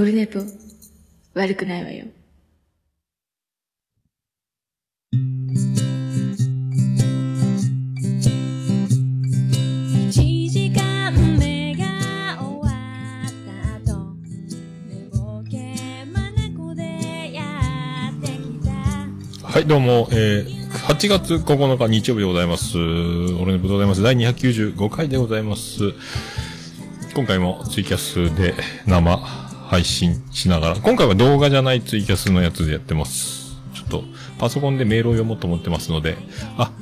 オルネポ、悪くないわよ。1時間目が終わった後寝ぼけまなこでやってきたはい、どうも、えー、8月9日日曜日でございます。俺のぶでございます。第295回でございます。今回もツイキャスで生配信しながら、今回は動画じゃないツイキャスのやつでやってます。ちょっと、パソコンでメールを読もうと思ってますので、あ、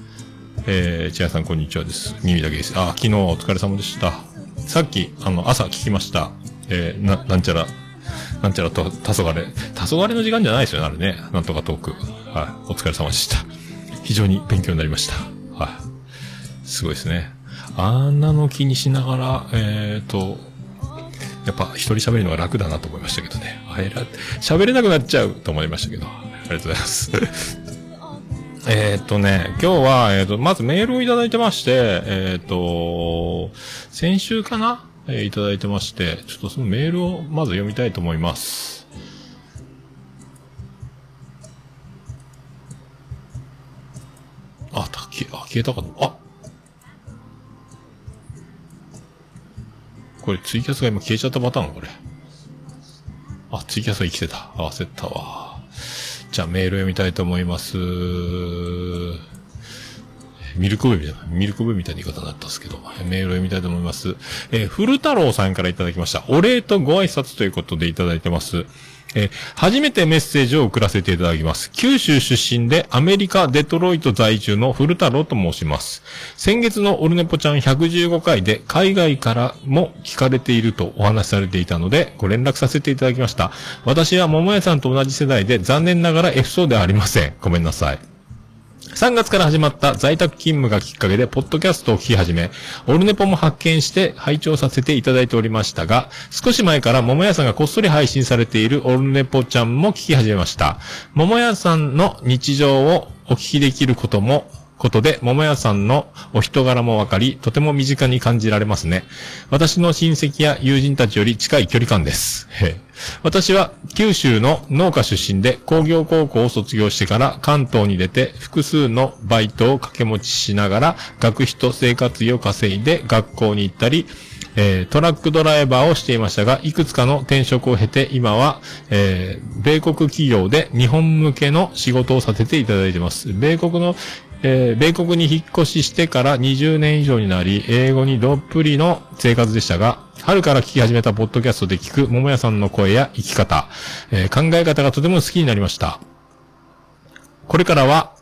えー、千谷さんこんにちはです。耳だけです。あ、昨日はお疲れ様でした。さっき、あの、朝聞きました。えー、な、なんちゃら、なんちゃらと、たそがれ。たそがれの時間じゃないですよね、あれね。なんとかトーク。はい。お疲れ様でした。非常に勉強になりました。はい。すごいですね。あんなの気にしながら、えーと、やっぱ一人喋るのが楽だなと思いましたけどね。あら、喋れなくなっちゃうと思いましたけど。ありがとうございます。えっとね、今日は、えーと、まずメールをいただいてまして、えーっと、先週かな？えーいただいてまして、ちょっとそのメールをまず読みたいと思います。あ、た消え、あ、消えたかと。あこれツイキャスが今消えちゃったパターン？これ。あ、ツイキャスが生きてた。合わせたわ。じゃあメール読みたいと思います。ミルク部みたいな、ミルク部みたいな言い方だったんですけど、メールを読みたいと思います。えー古太郎さんからいただきました。お礼とご挨拶ということでいただいてます。えー初めてメッセージを送らせていただきます。九州出身でアメリカ・デトロイト在住の古太郎と申します。先月のオルネポちゃん115回で海外からも聞かれているとお話しされていたのでご連絡させていただきました。私は桃屋さんと同じ世代で残念ながら F 層ではありません。ごめんなさい。3月から始まった在宅勤務がきっかけで、ポッドキャストを聞き始め、オルネポも発見して拝聴させていただいておりましたが、少し前から桃屋さんがこっそり配信されているオルネポちゃんも聞き始めました。桃屋さんの日常をお聞きできることも、ことで、桃屋さんのお人柄もわかり、とても身近に感じられますね。私の親戚や友人たちより近い距離感です。私は九州の農家出身で工業高校を卒業してから関東に出て複数のバイトを掛け持ちしながら学費と生活費を稼いで学校に行ったり、えートラックドライバーをしていましたが、いくつかの転職を経て、今は、えー米国企業で日本向けの仕事をさせていただいています。米国の、えー米国に引っ越ししてから20年以上になり、英語にどっぷりの生活でしたが、春から聞き始めたポッドキャストで聞く桃屋さんの声や生き方、えー考え方がとても好きになりました。これからは、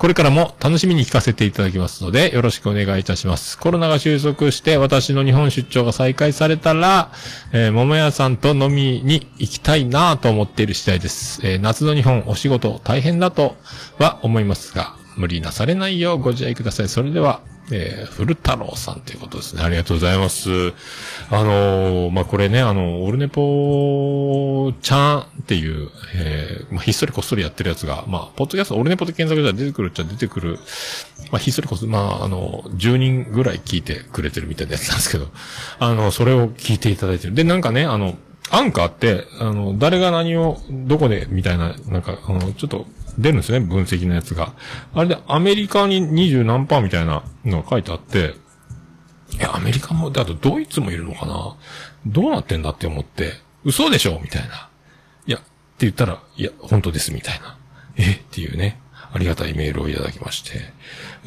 これからも楽しみに聞かせていただきますので、よろしくお願いいたします。コロナが収束して、私の日本出張が再開されたら、えー桃屋さんと飲みに行きたいなと思っている次第です。えー夏の日本お仕事大変だとは思いますが、無理なされないようご自愛ください。それでは、えー、古太郎さんということですね。ありがとうございます。あのーまあ、これね、あの、オルネポちゃんっていう、えーまあ、ひっそりこっそりやってるやつが、まあ、ポッドキャスト、オルネポで検索したら出てくるっちゃ出てくる、まあ、ひっそりこっそり、まあ、あの、10人ぐらい聞いてくれてるみたいなやつなんですけど、あの、それを聞いていただいてる。で、なんかね、あの、アンカーって、あの、誰が何を、どこで、みたいな、なんか、あの、ちょっと、出るんですね、分析のやつが。あれで、アメリカに20何パーみたいなのが書いてあって、いや、アメリカも、だとドイツもいるのかな？どうなってんだって思って、嘘でしょみたいな。いや、って言ったら、いや、本当です、みたいな。えっていうね、ありがたいメールをいただきまして。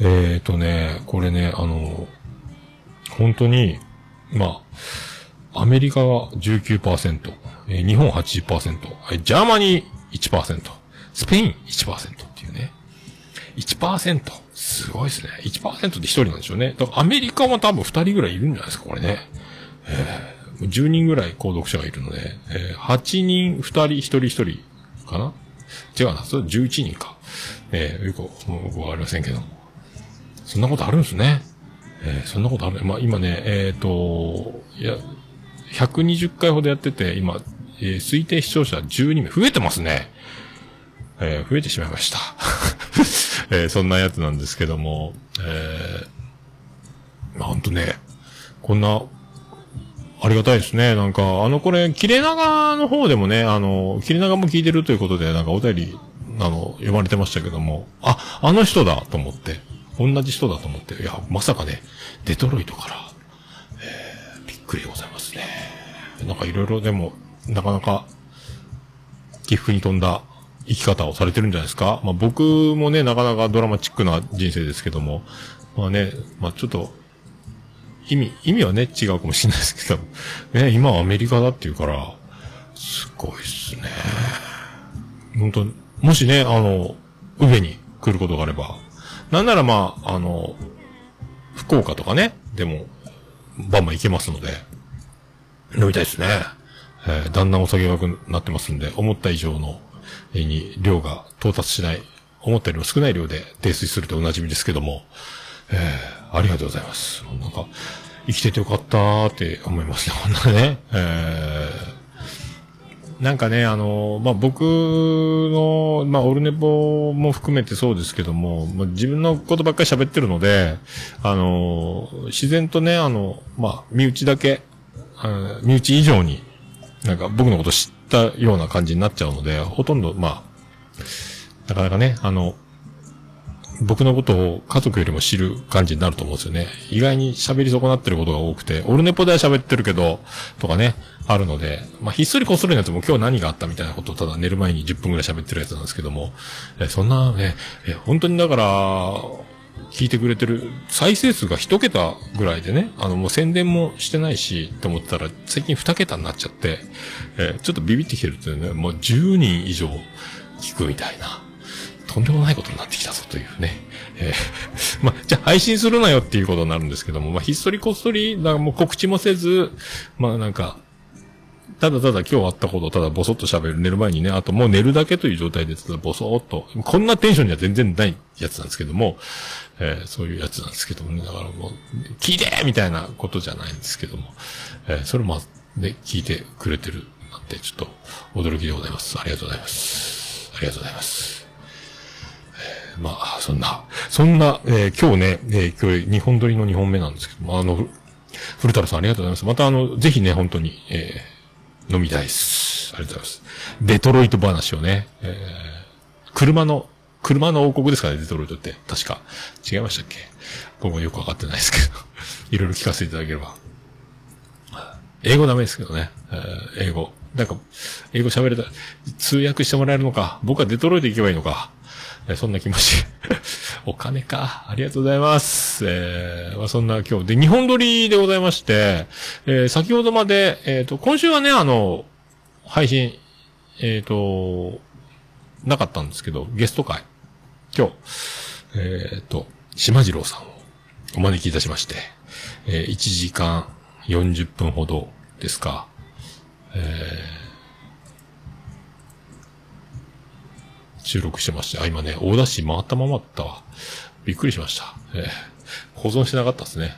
えーとね、これね、あの、本当に、まあ、アメリカが19%、えー日本80%、 Germany 1%、スペイン1%っていうね。1%。すごいですね。1%で1人なんでしょうね。だからアメリカは多分2人ぐらいいるんじゃないですか、これね。えー10人ぐらい購読者がいるので、えー8人、2人、1人1人かな？違うな、それ11人か。えーよく、もうわかりませんけども。そんなことあるんですね。えーそんなことある。まあ、今ね、えっ、と、いや、120回ほどやってて、今、えー推定視聴者12名。増えてますね。えー増えてしまいました。えーそんなやつなんですけども、えー、まあ、ほんとね、こんな、ありがたいですね。なんか、あの、これ、切れ長の方でもね、あの、切れ長も聞いてるということで、なんかお便り、あの、読まれてましたけども、あ、あの人だと思って、同じ人だと思って、いや、まさかね、デトロイトから、えー、びっくりでございますね。なんかいろいろでも、なかなか、起伏に富んだ生き方をされてるんじゃないですか？まあ僕もね、なかなかドラマチックな人生ですけども、まあね、まあちょっと、意味、意味はね、違うかもしれないですけど、ね、今はアメリカだっていうから、すごいっすね。本当もしね、あの、上に来ることがあれば、なんならまあ、あの、福岡とかね、でも、バンバン行けますので、飲みたいですね。えーだんだんお酒が良くなってますんで、思った以上の、に量が到達しない、思ったよりも少ない量で泥酔するとおなじみですけども、えーありがとうございます。なんか、生きててよかったーって思いますね、こんなね。えーなんかね、あの、まあ、僕の、まあ、オルネポも含めてそうですけども、まあ、自分のことばっかり喋ってるので、あの、自然とね、あの、まあ、身内だけ、身内以上に、なんか僕のこと知ったような感じになっちゃうので、ほとんど、まあ、なかなかね、あの、僕のことを家族よりも知る感じになると思うんですよね。意外に喋り損なってることが多くて、オルネポでは喋ってるけど、とかね、あるので、まあ、ひっそりこっそりのやつも今日何があったみたいなことをただ寝る前に10分ぐらい喋ってるやつなんですけども、えそんなね、え本当にだから、聞いてくれてる、再生数が一桁ぐらいでね、あのもう宣伝もしてないし、って思ったら、最近二桁になっちゃって、えーちょっとビビってきてるっていうね、もう10人以上聞くみたいな。とんでもないことになってきたぞというね。えー ま、じゃあ配信するなよっていうことになるんですけども、まあ、ひっそりこっそり、だからもう告知もせず、まあなんか、ただただ今日あったことをただボソッと喋る。寝る前にね、あともう寝るだけという状態でただボソッと。こんなテンションには全然ないやつなんですけども、えーそういうやつなんですけどもね。だからもう、聞いてみたいなことじゃないんですけども、えーそれもね、聞いてくれてるなんてちょっと驚きでございます。ありがとうございます。ありがとうございます。まあ、そんな、そんな、えー今日ね、えー今日2本撮りの2本目なんですけども、あの、古太郎さんありがとうございます。またあの、ぜひね、本当に、えー飲みたいです。ありがとうございます。デトロイト話をね、えー車の、車の王国ですかね、デトロイトって。確か。違いましたっけ？僕もよくわかってないですけど。いろいろ聞かせていただければ。英語ダメですけどね。えー英語。なんか、英語喋れた、通訳してもらえるのか。僕はデトロイト行けばいいのか。えそんな気持ち。お金か。ありがとうございます。えーまあ、そんな今日で、日本撮りでございまして、えー先ほどまで、えっ、と、今週はね、あの、配信、えっ、と、なかったんですけど、ゲスト会。今日、えっ、と、島次郎さんをお招きいたしまして、え1時間40分ほどですか。収録してまして、あ、今ね、大田市回ったままだったわ。びっくりしました。えー保存してなかったですね。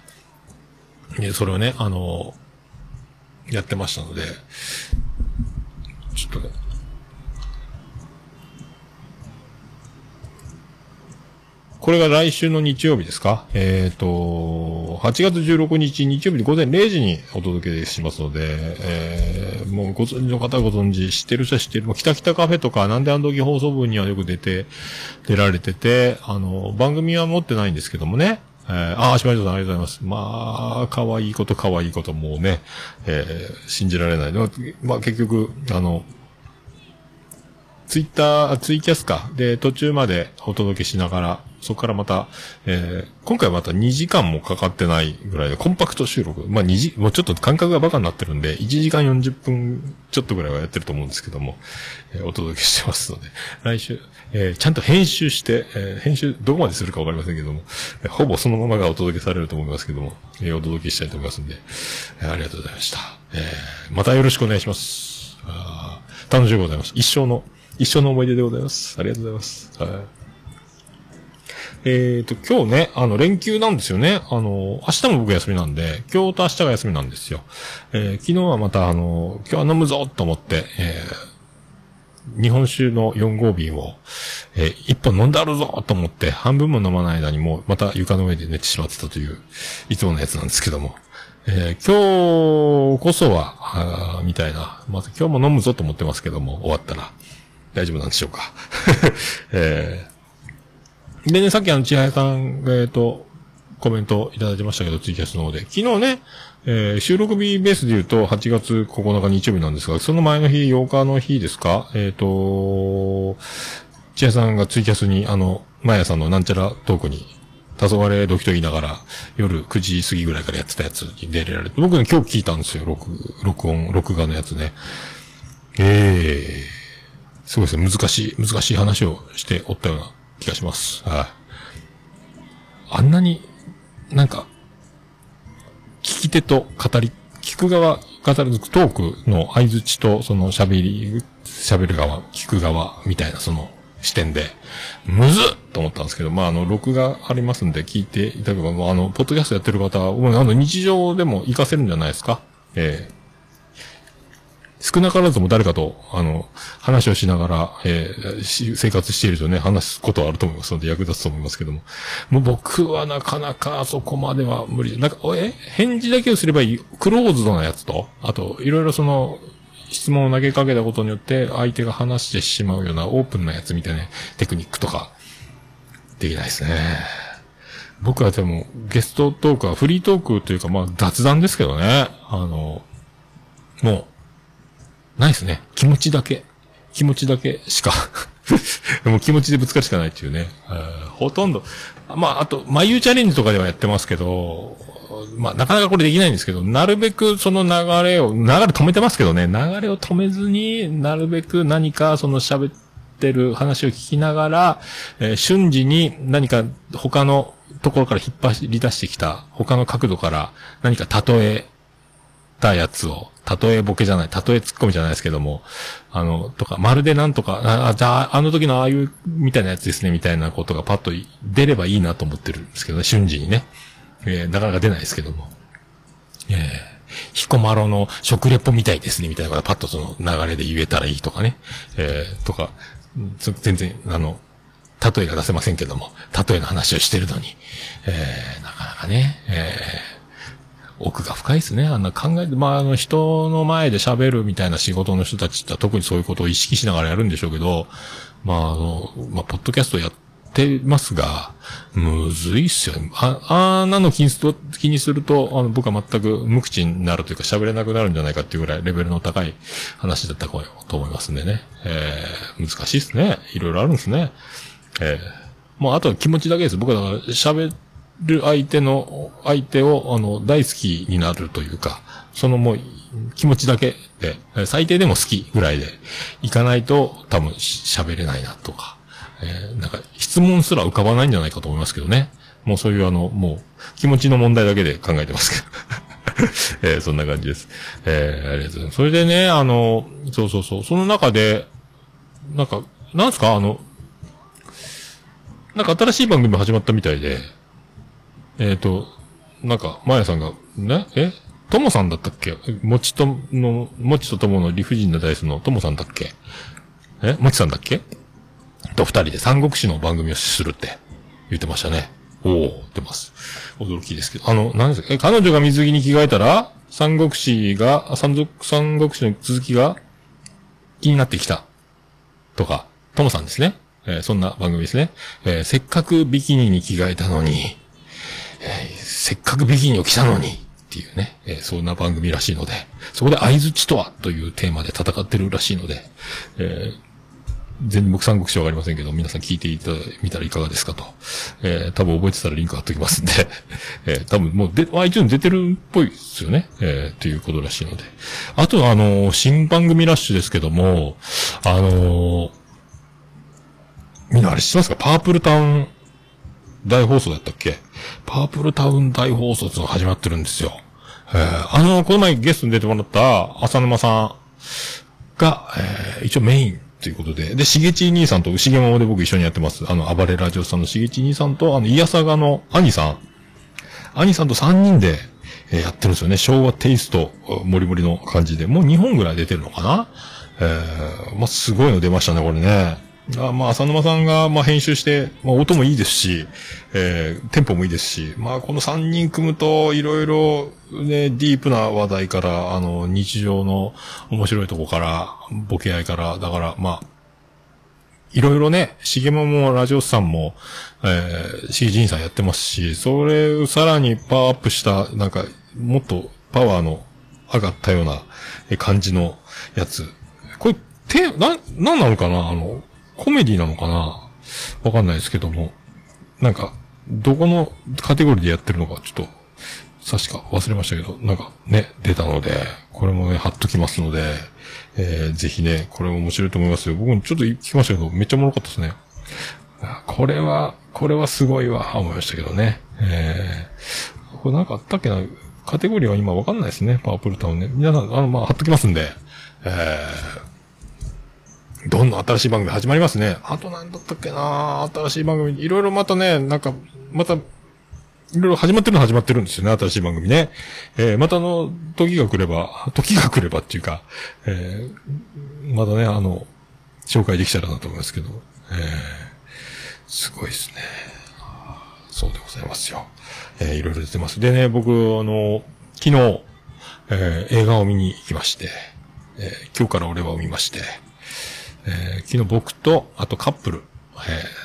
で、それをね、あのやってましたので、ちょっとね、これが来週の日曜日ですか？えっ、と、8月16日日曜日午前0時にお届けしますので、えー、もうご存知の方はご存知、知ってる人は知ってる。もう北北カフェとか、なんであの時放送部にはよく出て、出られてて、あの、番組は持ってないんですけどもね。えー、ああ、島井さんありがとうございます。まあ、可愛いこと可愛いこともうね、えー、信じられない。まあまあ結局、あの、ツイッター、ツイキャスか。で、途中までお届けしながら、そこからまた、えー、今回また2時間もかかってないぐらいで、コンパクト収録。まあ2時、もうちょっと感覚がバカになってるんで、1時間40分ちょっとぐらいはやってると思うんですけども、えーお届けしてますので、来週、えーちゃんと編集して、えー編集どこまでするかわかりませんけども、えーほぼそのままがお届けされると思いますけども、えーお届けしたいと思いますんで、えーありがとうございました。えーまたよろしくお願いします。あ楽しみでございます。一生の、一生の思い出でございます。ありがとうございます。はい。えっ、と、今日ね、あの、連休なんですよね。あの、明日も僕休みなんで、今日と明日が休みなんですよ。えー昨日はまた、あの、今日は飲むぞと思って、えー日本酒の4号瓶を、えー一本飲んであるぞと思って、半分も飲まない間にもう、また床の上で寝てしまってたという、いつものやつなんですけども。えー今日こそは、みたいな。まず今日も飲むぞと思ってますけども、終わったら。大丈夫なんでしょうか。えーでね、さっきあの、千早さんが、えっ、と、コメントいただいてましたけど、ツイキャスの方で。昨日ね、えー収録日ベースで言うと、8月9日日曜日なんですが、その前の日、8日の日ですか？えっ、と、千早さんがツイキャスに、あの、マヤさんのなんちゃらトークに、黄昏ドキと言いながら、夜9時過ぎぐらいからやってたやつに出られて、僕ね、今日聞いたんですよ、録、録音、録画のやつね。ええすごいですね、難しい、難しい話をしておったような気がします。はい。あんなに、なんか、聞き手と語り、聞く側、語るトークの相づちと、その喋り、喋る側、聞く側、みたいなその視点で、むずっと思ったんですけど、まあ、あの、録画ありますんで聞いていただければ、もうあの、ポッドキャストやってる方は、もうあの、日常でも活かせるんじゃないですか？ええ少なからずも誰かと、あの、話をしながら、えー生活しているとね、話すことはあると思いますので役立つと思いますけども。もう僕はなかなかそこまでは無理。なんか、え？返事だけをすればいい、クローズドなやつと、あと、いろいろその、質問を投げかけたことによって、相手が話してしまうようなオープンなやつみたいなねテクニックとか、できないですね。僕はでも、ゲストトークはフリートークというか、まあ雑談ですけどね。あの、もう、ないですね。気持ちだけ。気持ちだけしか。もう気持ちでぶつかるしかないっていうね。ほとんど。まあ、あと、眉チャレンジとかではやってますけど、まあ、なかなかこれできないんですけど、なるべくその流れを、流れ止めてますけどね、流れを止めずになるべく何かその喋ってる話を聞きながら、えー瞬時に何か他のところから引っ張り出してきた、他の角度から何か例えたやつを、例えボケじゃない、例えツッコミじゃないですけども、あの、とか、まるでなんとか、あ、じゃあ、あの時のああいう、みたいなやつですね、みたいなことがパッと出ればいいなと思ってるんですけどね、瞬時にね。えーなかなか出ないですけども。えー、彦摩呂の食レポみたいですね、みたいなことパッとその流れで言えたらいいとかね。えーとか、全然、あの、例えが出せませんけども、例えの話をしてるのに、えーなかなかね、えー奥が深いですね。あんな考えて、まあ、あの、人の前で喋るみたいな仕事の人たちって特にそういうことを意識しながらやるんでしょうけど、まあ、あの、まあ、ポッドキャストやってますが、むずいっすよ。あ、あんなの気にすると、気にすると、あの、僕は全く無口になるというか喋れなくなるんじゃないかっていうぐらいレベルの高い話だったと思いますんでね。えー、難しいですね。いろいろあるんですね。えー、もうあとは気持ちだけです。僕はだから喋る相手の、相手を、あの、大好きになるというか、そのもう、気持ちだけで、最低でも好きぐらいで、いかないと多分喋れないなとか、えーなんか質問すら浮かばないんじゃないかと思いますけどね。もうそういうあの、もう、気持ちの問題だけで考えてますけど。えーそんな感じです。えーありがとうございます。それでね、あの、そうそうそう、その中で、なんか、なんすか？あの、なんか新しい番組始まったみたいで、えっ、と、なんか、まやさんが、ね、え？ともさんだったっけ？もちとの、もちとともの理不尽なダイスのともさんだっけ？え？もちさんだっけ？と二人で三国志の番組をするって言ってましたね。おおってます。驚きですけど。あの、何ですか？え、彼女が水着に着替えたら、三国志が、三国、三国志の続きが気になってきた。とか、ともさんですね。えーそんな番組ですね。えーせっかくビキニに着替えたのに、えーせっかくビキニを着たのに、っていうね、えーそんな番組らしいので、そこで合図とはというテーマで戦ってるらしいので、えー全然僕三国志わかりませんけど、皆さん聞いていただみたらいかがですかと。えー多分覚えてたらリンク貼っときますんで、えー多分もうで、iTunes 出てるっぽいですよね。えーっていうことらしいので。あとはあのー新番組ラッシュですけども、あのーみんなあれ知ってますか？パープルタウン大放送だったっけ？パープルタウン大放送ってのが始まってるんですよ。えーあの、この前ゲストに出てもらった浅沼さんが、えー一応メインということで、で、しげち兄さんと、しげままで僕一緒にやってます。あの、暴れラジオさんのしげち兄さんと、あの、いやさがの兄さん。兄さんと3人で、えーやってるんですよね。昭和テイスト、もりもりの感じで。もう2本ぐらい出てるのかな？えー、まあ、すごいの出ましたね、これね。あまあ、浅沼さんが、まあ、編集して、まあ、音もいいですし、えー、テンポもいいですし、まあ、この3人組むと、いろいろ、ね、ディープな話題から、あの、日常の面白いとこから、ボケ合いから、だから、まあ、いろいろね、しげももラジオスさんも、えー、しげじんさんやってますし、それをさらにパワーアップした、なんか、もっとパワーの上がったような感じのやつ。これ、て、な、なんなのかなあの、コメディなのかな？わかんないですけども。なんか、どこのカテゴリーでやってるのかちょっと、確か忘れましたけど、なんかね、出たので、これもね、貼っときますので、えー、ぜひね、これも面白いと思いますよ。僕もちょっと聞きましたけど、めっちゃおもろかったですね。これは、これはすごいわ、思いましたけどね。えー、これなんかあったっけな？カテゴリーは今わかんないですね。パープルタウンね。皆さん、あの、まあ、貼っときますんで、えー、どんどん新しい番組始まりますね。あと何だったっけな新しい番組、いろいろまたね、なんか、また、いろいろ始まってるの始まってるんですよね、新しい番組ね。えー、またあの、時が来れば、時が来ればっていうか、えー、まだね、あの、紹介できたらなと思いますけど、えー、すごいですね。そうでございますよ。えー、いろいろ出てます。でね、僕、あの、昨日、えー、映画を見に行きまして、えー、今日から俺は見まして、えー、昨日僕と、あとカップル、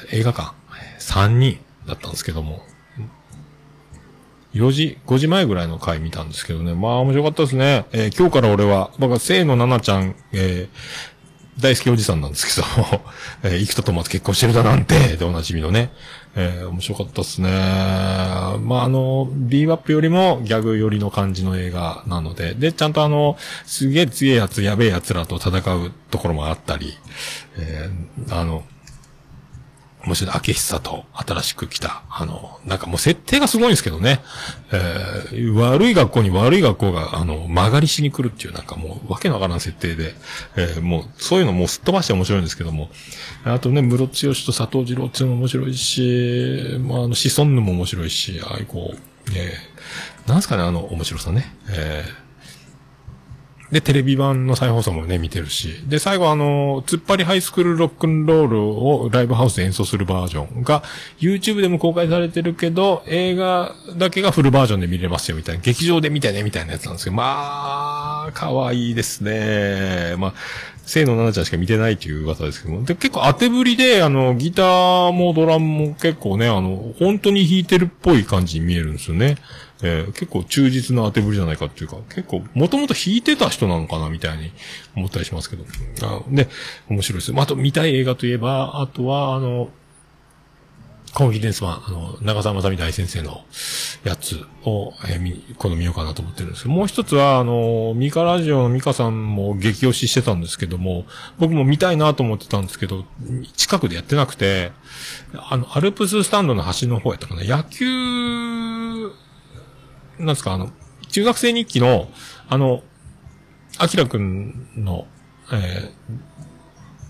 えー、映画館、3人だったんですけども、4時、5時前ぐらいの回見たんですけどね、まあ面白かったですね。えー、今日から俺は、僕は生のななちゃん、えー、大好きおじさんなんですけど、えー、生田とま結婚してるだなんて、でおなじみのね、えー、面白かったっすね。まあ、あの、ビーバップよりもギャグ寄りの感じの映画なので、で、ちゃんとあの、すげえ強いやつ、やべえやつらと戦うところもあったり、えー、あの、もし、明久と新しく来た、あの、なんかもう設定がすごいんですけどね。えー、悪い学校に悪い学校が、あの、曲がりしに来るっていう、なんかもう、わけのわからん設定で、えー、もう、そういうのもうすっ飛ばして面白いんですけども。あとね、室強と佐藤二郎っていうのも面白いし、まあ、あの、シソンヌも面白いし、ああいうこう、えー、なんすかね、あの、面白さね。えーで、テレビ版の再放送もね、見てるし。で、最後あの、突っ張りハイスクールロックンロールをライブハウスで演奏するバージョンが、YouTube でも公開されてるけど、映画だけがフルバージョンで見れますよ、みたいな。劇場で見てね、みたいなやつなんですけど、まあ、可愛いですね。まあ、清野奈々ちゃんしか見てないという噂ですけども。で、結構当てぶりで、あの、ギターもドラムも結構ね、あの、本当に弾いてるっぽい感じに見えるんですよね。えー、結構忠実な当てぶりじゃないかっていうか、結構、もともと弾いてた人なのかなみたいに思ったりしますけど。あで、面白いです。まあ、あと見たい映画といえば、あとは、あの、コンフィデンスマン、あの、長澤まさみ大先生のやつを、えー、み、この見ようかなと思ってるんですけど、もう一つは、あの、ミカラジオのミカさんも激推ししてたんですけども、僕も見たいなと思ってたんですけど、近くでやってなくて、あの、アルプススタンドの端の方やったかな、野球、なんですか、あの、中学生日記の、あの、アキラくんの、えー、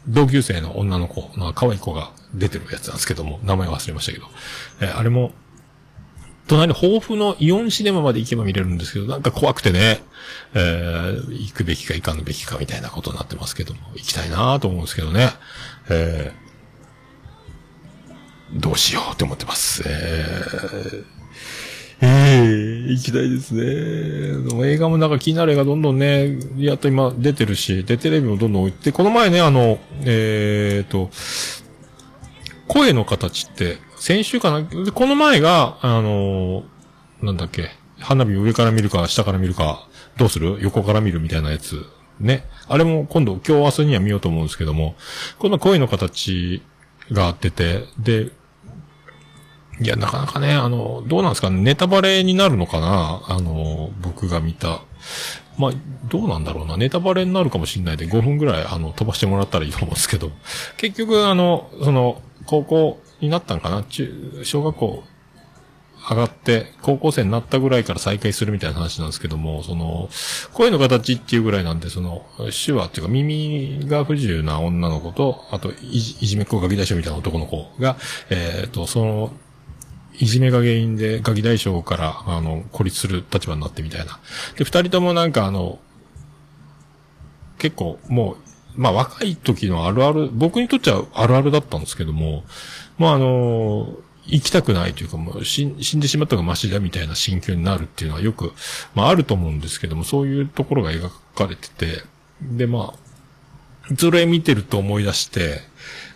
同級生の女の子の可愛い子が出てるやつなんですけども、名前忘れましたけど、えー、あれも、隣の豊富のイオンシネマまで行けば見れるんですけど、なんか怖くてね、えー、行くべきか行かぬべきかみたいなことになってますけども、行きたいなと思うんですけどね、えー、どうしようって思ってます。えーええー、行きたいですね。映画もなんか気になる映画どんどんね、やっと今出てるし、で、テレビもどんどん置いて、この前ね、あの、えーと、声の形って、先週かな？この前が、あの、なんだっけ、花火上から見るか、下から見るか、どうする？横から見るみたいなやつ。ね。あれも今度、今日明日には見ようと思うんですけども、この声の形があってて、で、いや、なかなかね、あの、どうなんですかね、ネタバレになるのかな？あの、僕が見た。まあ、どうなんだろうな。ネタバレになるかもしれないで、5分ぐらい、あの、飛ばしてもらったらいいと思うんですけど。結局、あの、その、高校になったんかな中、小学校上がって、高校生になったぐらいから再開するみたいな話なんですけども、その、声の形っていうぐらいなんで、その、手話っていうか耳が不自由な女の子と、あといじ、いじめっ子ガキ大将みたいな男の子が、えっ、ー、と、その、いじめが原因でガキ大将から、あの、孤立する立場になってみたいな。で、二人ともなんかあの、結構もう、まあ若い時のあるある、僕にとっちゃあるあるだったんですけども、まああの、生きたくないというかもう死ん死んでしまったがマシだみたいな心境になるっていうのはよく、まああると思うんですけども、そういうところが描かれてて、でまあ、それ見てると思い出して、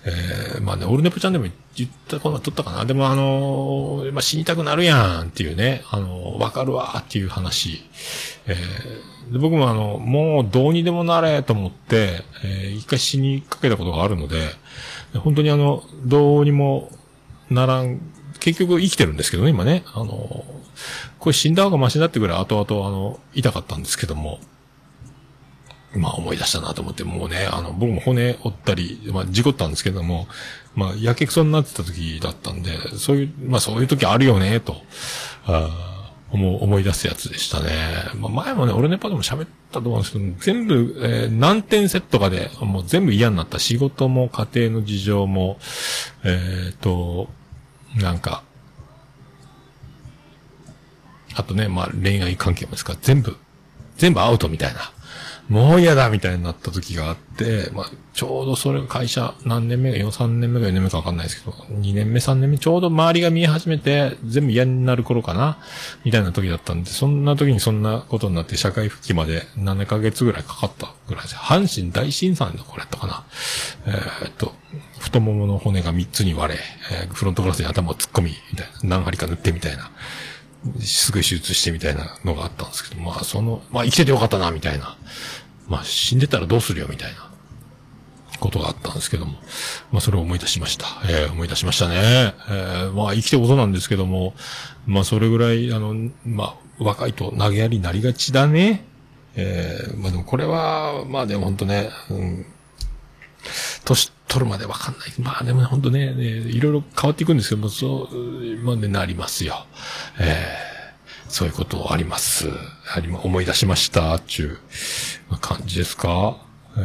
えー、まあね、オルネポちゃんでも言ったことは撮ったかな。でもあのーまあ死にたくなるやんっていうね、あのーわかるわっていう話。えーで僕もあの、もうどうにでもなれと思って、えー一回死にかけたことがあるので、本当にあの、どうにもならん、結局生きてるんですけどね、今ね。あのーこれ死んだ方がマシだってぐらい後々あの、痛かったんですけども、まあ思い出したなと思って、もうね、あの、僕も骨折ったり、まあ事故ったんですけども、まあやけくそになってた時だったんで、そういう、まあそういう時あるよね、と、あ思、思い出すやつでしたね。まあ前もね、俺ネパでも喋ったと思うんですけど、全部、えー何点セットかで、もう全部嫌になった仕事も家庭の事情も、えっ、と、なんか、あとね、まあ恋愛関係もですから、全部、全部アウトみたいな。もう嫌だみたいになった時があって、まあ、ちょうどそれが会社何年目か、4、3年目か4年目かわかんないですけど、2年目、3年目、ちょうど周りが見え始めて、全部嫌になる頃かなみたいな時だったんで、そんな時にそんなことになって社会復帰まで7ヶ月ぐらいかかったぐらいです。阪神大震災のこれやったかな。えーっと、太ももの骨が3つに割れ、えーフロントガラスに頭を突っ込み、みたいな。何針か塗ってみたいな。すぐ手術してみたいなのがあったんですけど、まあその、まあ生きててよかったな、みたいな。まあ死んでたらどうするよ、みたいなことがあったんですけども。まあそれを思い出しました。えー思い出しましたね。えーまあ生きてことなんですけども、まあそれぐらい、あの、まあ若いと投げやりになりがちだね。えーまあでもこれは、まあでも本当ね、うん、年取るまでわかんない。まあでもね、ほんとね、ねいろいろ変わっていくんですけども、そう、まあね、なりますよ。えーそういうことあります。あり、思い出しました、ちゅう感じですか？えー。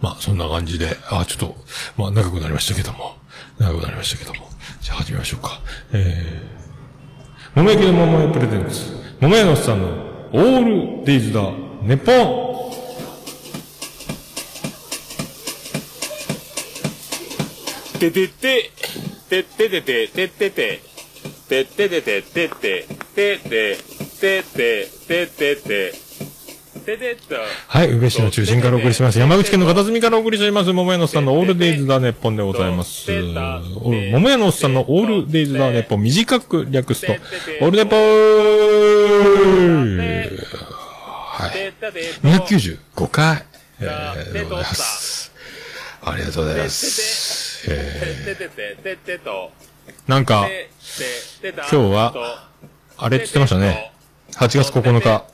まあ、そんな感じで、あ、ちょっと、まあ、長くなりましたけども、長くなりましたけども、じゃあ始めましょうか。えー、桃焼きの桃屋プレゼンツ、桃屋のさんのオールデイズだ、ネポン。ててて、てててて、ててて、てて。てて、てって、てって、てって、てって、てて、てて。はい、宇部市の中心からお送りします。山口県の片隅からお送りしています。桃屋のおっさんのオールデイズだネッポンでございます。お桃屋のおっさんのオールデイズだネッポン、短く略すと、オールネポーはい。295回、えー、でございます。ありがとうございます。え。ー、なんか、今日は、あれって言ってましたね。8月9日、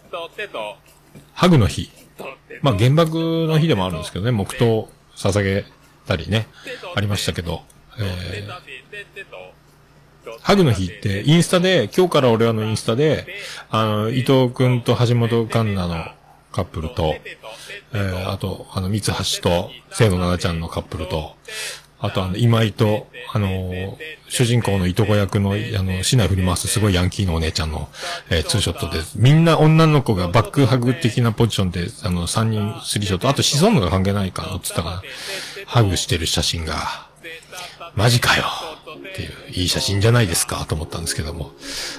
ハグの日。まあ、原爆の日でもあるんですけどね、黙祷捧げたりね、ありましたけど、えー、ハグの日って、インスタで、今日から俺らのインスタで、あの、伊藤くんと橋本環奈のカップルと、えー、あと、あの、三橋と、清野奈々ちゃんのカップルと、あとあの、今井と、あの主人公のいとこ役の、あの、市内振り回すすごいヤンキーのお姉ちゃんの、えーツーショットです、みんな女の子がバックハグ的なポジションで、あの、三人スリーショット、あとシソンヌが関係ないかな、つったかな、ハグしてる写真が、マジかよっていう、いい写真じゃないですか、と思ったんですけども。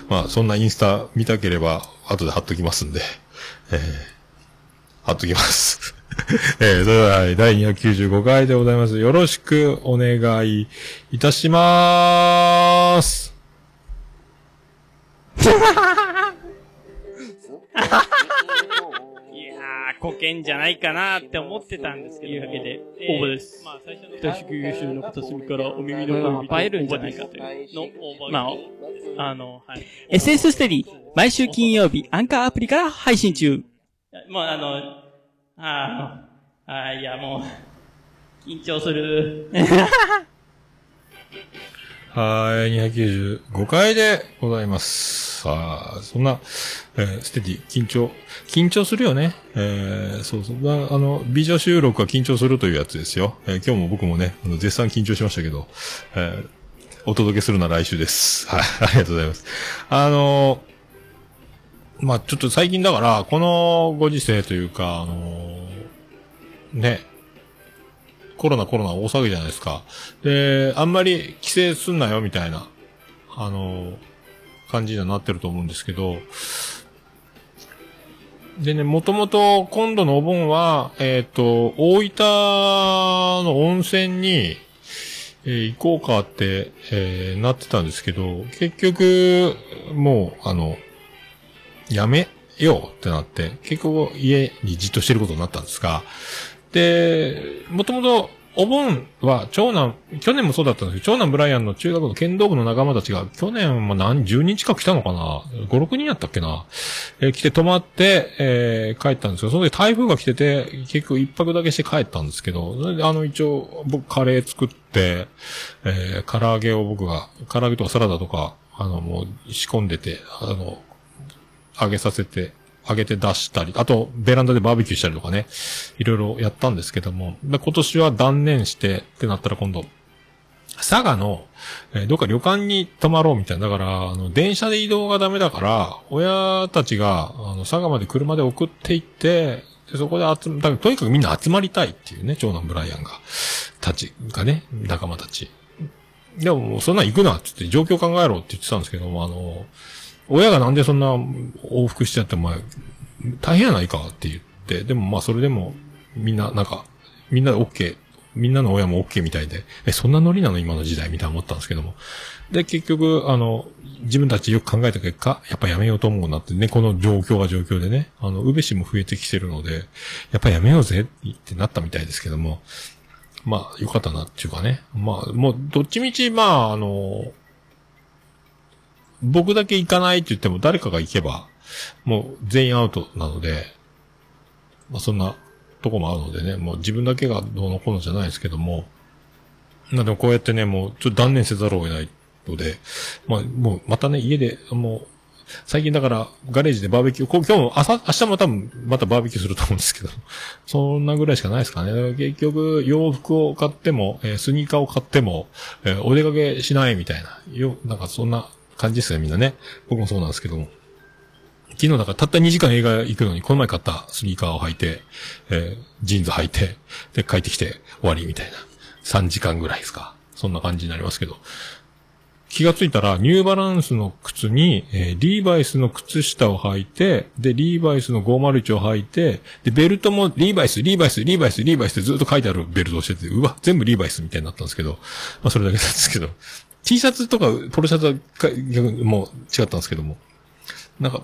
まあ、そんなインスタ見たければ、後で貼っときますんで、えー貼っときます。えー、それでは、第295回でございます。よろしくお願いいたしまーす。いやー、こけんじゃないかなって思ってたんですけど。というわけで、応募です。北宿優秀の片隅からお耳の恋人映えるんじゃないかというの、まあ、あの、はい。SS ステディ、毎週金曜日、アンカーアプリから配信中。もうあの、ああ、あーいやもう、緊張する。はい、295回でございます。さあ、そんな、えーステディ、緊張、緊張するよね。えーそうそう。まああの、美女収録は緊張するというやつですよ。えー今日も僕もね、あの絶賛緊張しましたけど、えーお届けするのは来週です。はい、ありがとうございます。あのーまあちょっと最近だから、このご時世というか、あのーね、コロナコロナ大騒ぎじゃないですか。で、あんまり規制すんなよみたいな、あのー感じにはなってると思うんですけど、でね、もともと今度のお盆は、えっ、と、大分の温泉に、えー行こうかって、えーなってたんですけど、結局、もう、あの、やめようってなって、結局家にじっとしてることになったんですが、で、もともとお盆は長男、去年もそうだったんですけど、長男ブライアンの中学の剣道部の仲間たちが、去年も何、10人近く来たのかな ?5、6人やったっけな？え来て泊まって、えー帰ったんですけど、その時台風が来てて、結局一泊だけして帰ったんですけど、それであの一応、僕カレー作って、えー唐揚げを僕が、唐揚げとかサラダとか、あの、もう仕込んでて、あの、揚げさせて、揚げて出したり、あと、ベランダでバーベキューしたりとかね、いろいろやったんですけども、今年は断念してってなったら今度、佐賀の、えーどっか旅館に泊まろうみたいな。だから、あの、電車で移動がダメだから、親たちが、あの、佐賀まで車で送って行って、でそこで集、だからとにかくみんな集まりたいっていうね、長男ブライアンが、たちがね、仲間たち。でももそんな行くなってって状況考えろって言ってたんですけども、あの、親がなんでそんな往復しちゃって、お前、大変やないかって言って、でもまあそれでも、みんな、なんか、みんなで OK、みんなの親も OK みたいで、え、そんなノリなの？今の時代みたいな思ったんですけども。で、結局、あの、自分たちよく考えた結果、やっぱやめようと思うなってね、この状況が状況でね、あの、宇部市も増えてきてるので、やっぱやめようぜってなったみたいですけども、まあ、よかったなっていうかね。まあ、もう、どっちみち、まあ、あの、僕だけ行かないって言っても誰かが行けば、もう全員アウトなので、まあそんなとこもあるのでね、もう自分だけがどうのこうのじゃないですけども、まあでもこうやってね、もうちょっと断念せざるを得ないので、まあもうまたね、家で、もう、最近だから、ガレージでバーベキュー、今日も朝、明日も多分、またバーベキューすると思うんですけど、そんなぐらいしかないですかね。結局、洋服を買っても、えースニーカーを買っても、えーお出かけしないみたいな、よ、なんかそんな感じですね、みんなね。僕もそうなんですけども。昨日だからたった2時間映画行くのに、この前買ったスニーカーを履いて、えージーンズ履いて、で、帰ってきて終わりみたいな。3時間ぐらいですか。そんな感じになりますけど。気がついたら、ニューバランスの靴に、えーリーバイスの靴下を履いて、で、リーバイスの501を履いて、で、ベルトもリーバイス、リーバイス、リーバイス、リーバイスってずっと書いてあるベルトをしてて、うわ、全部リーバイスみたいになったんですけど、まあそれだけなんですけど、T シャツとかポロシャツはもう違ったんですけども、なんか、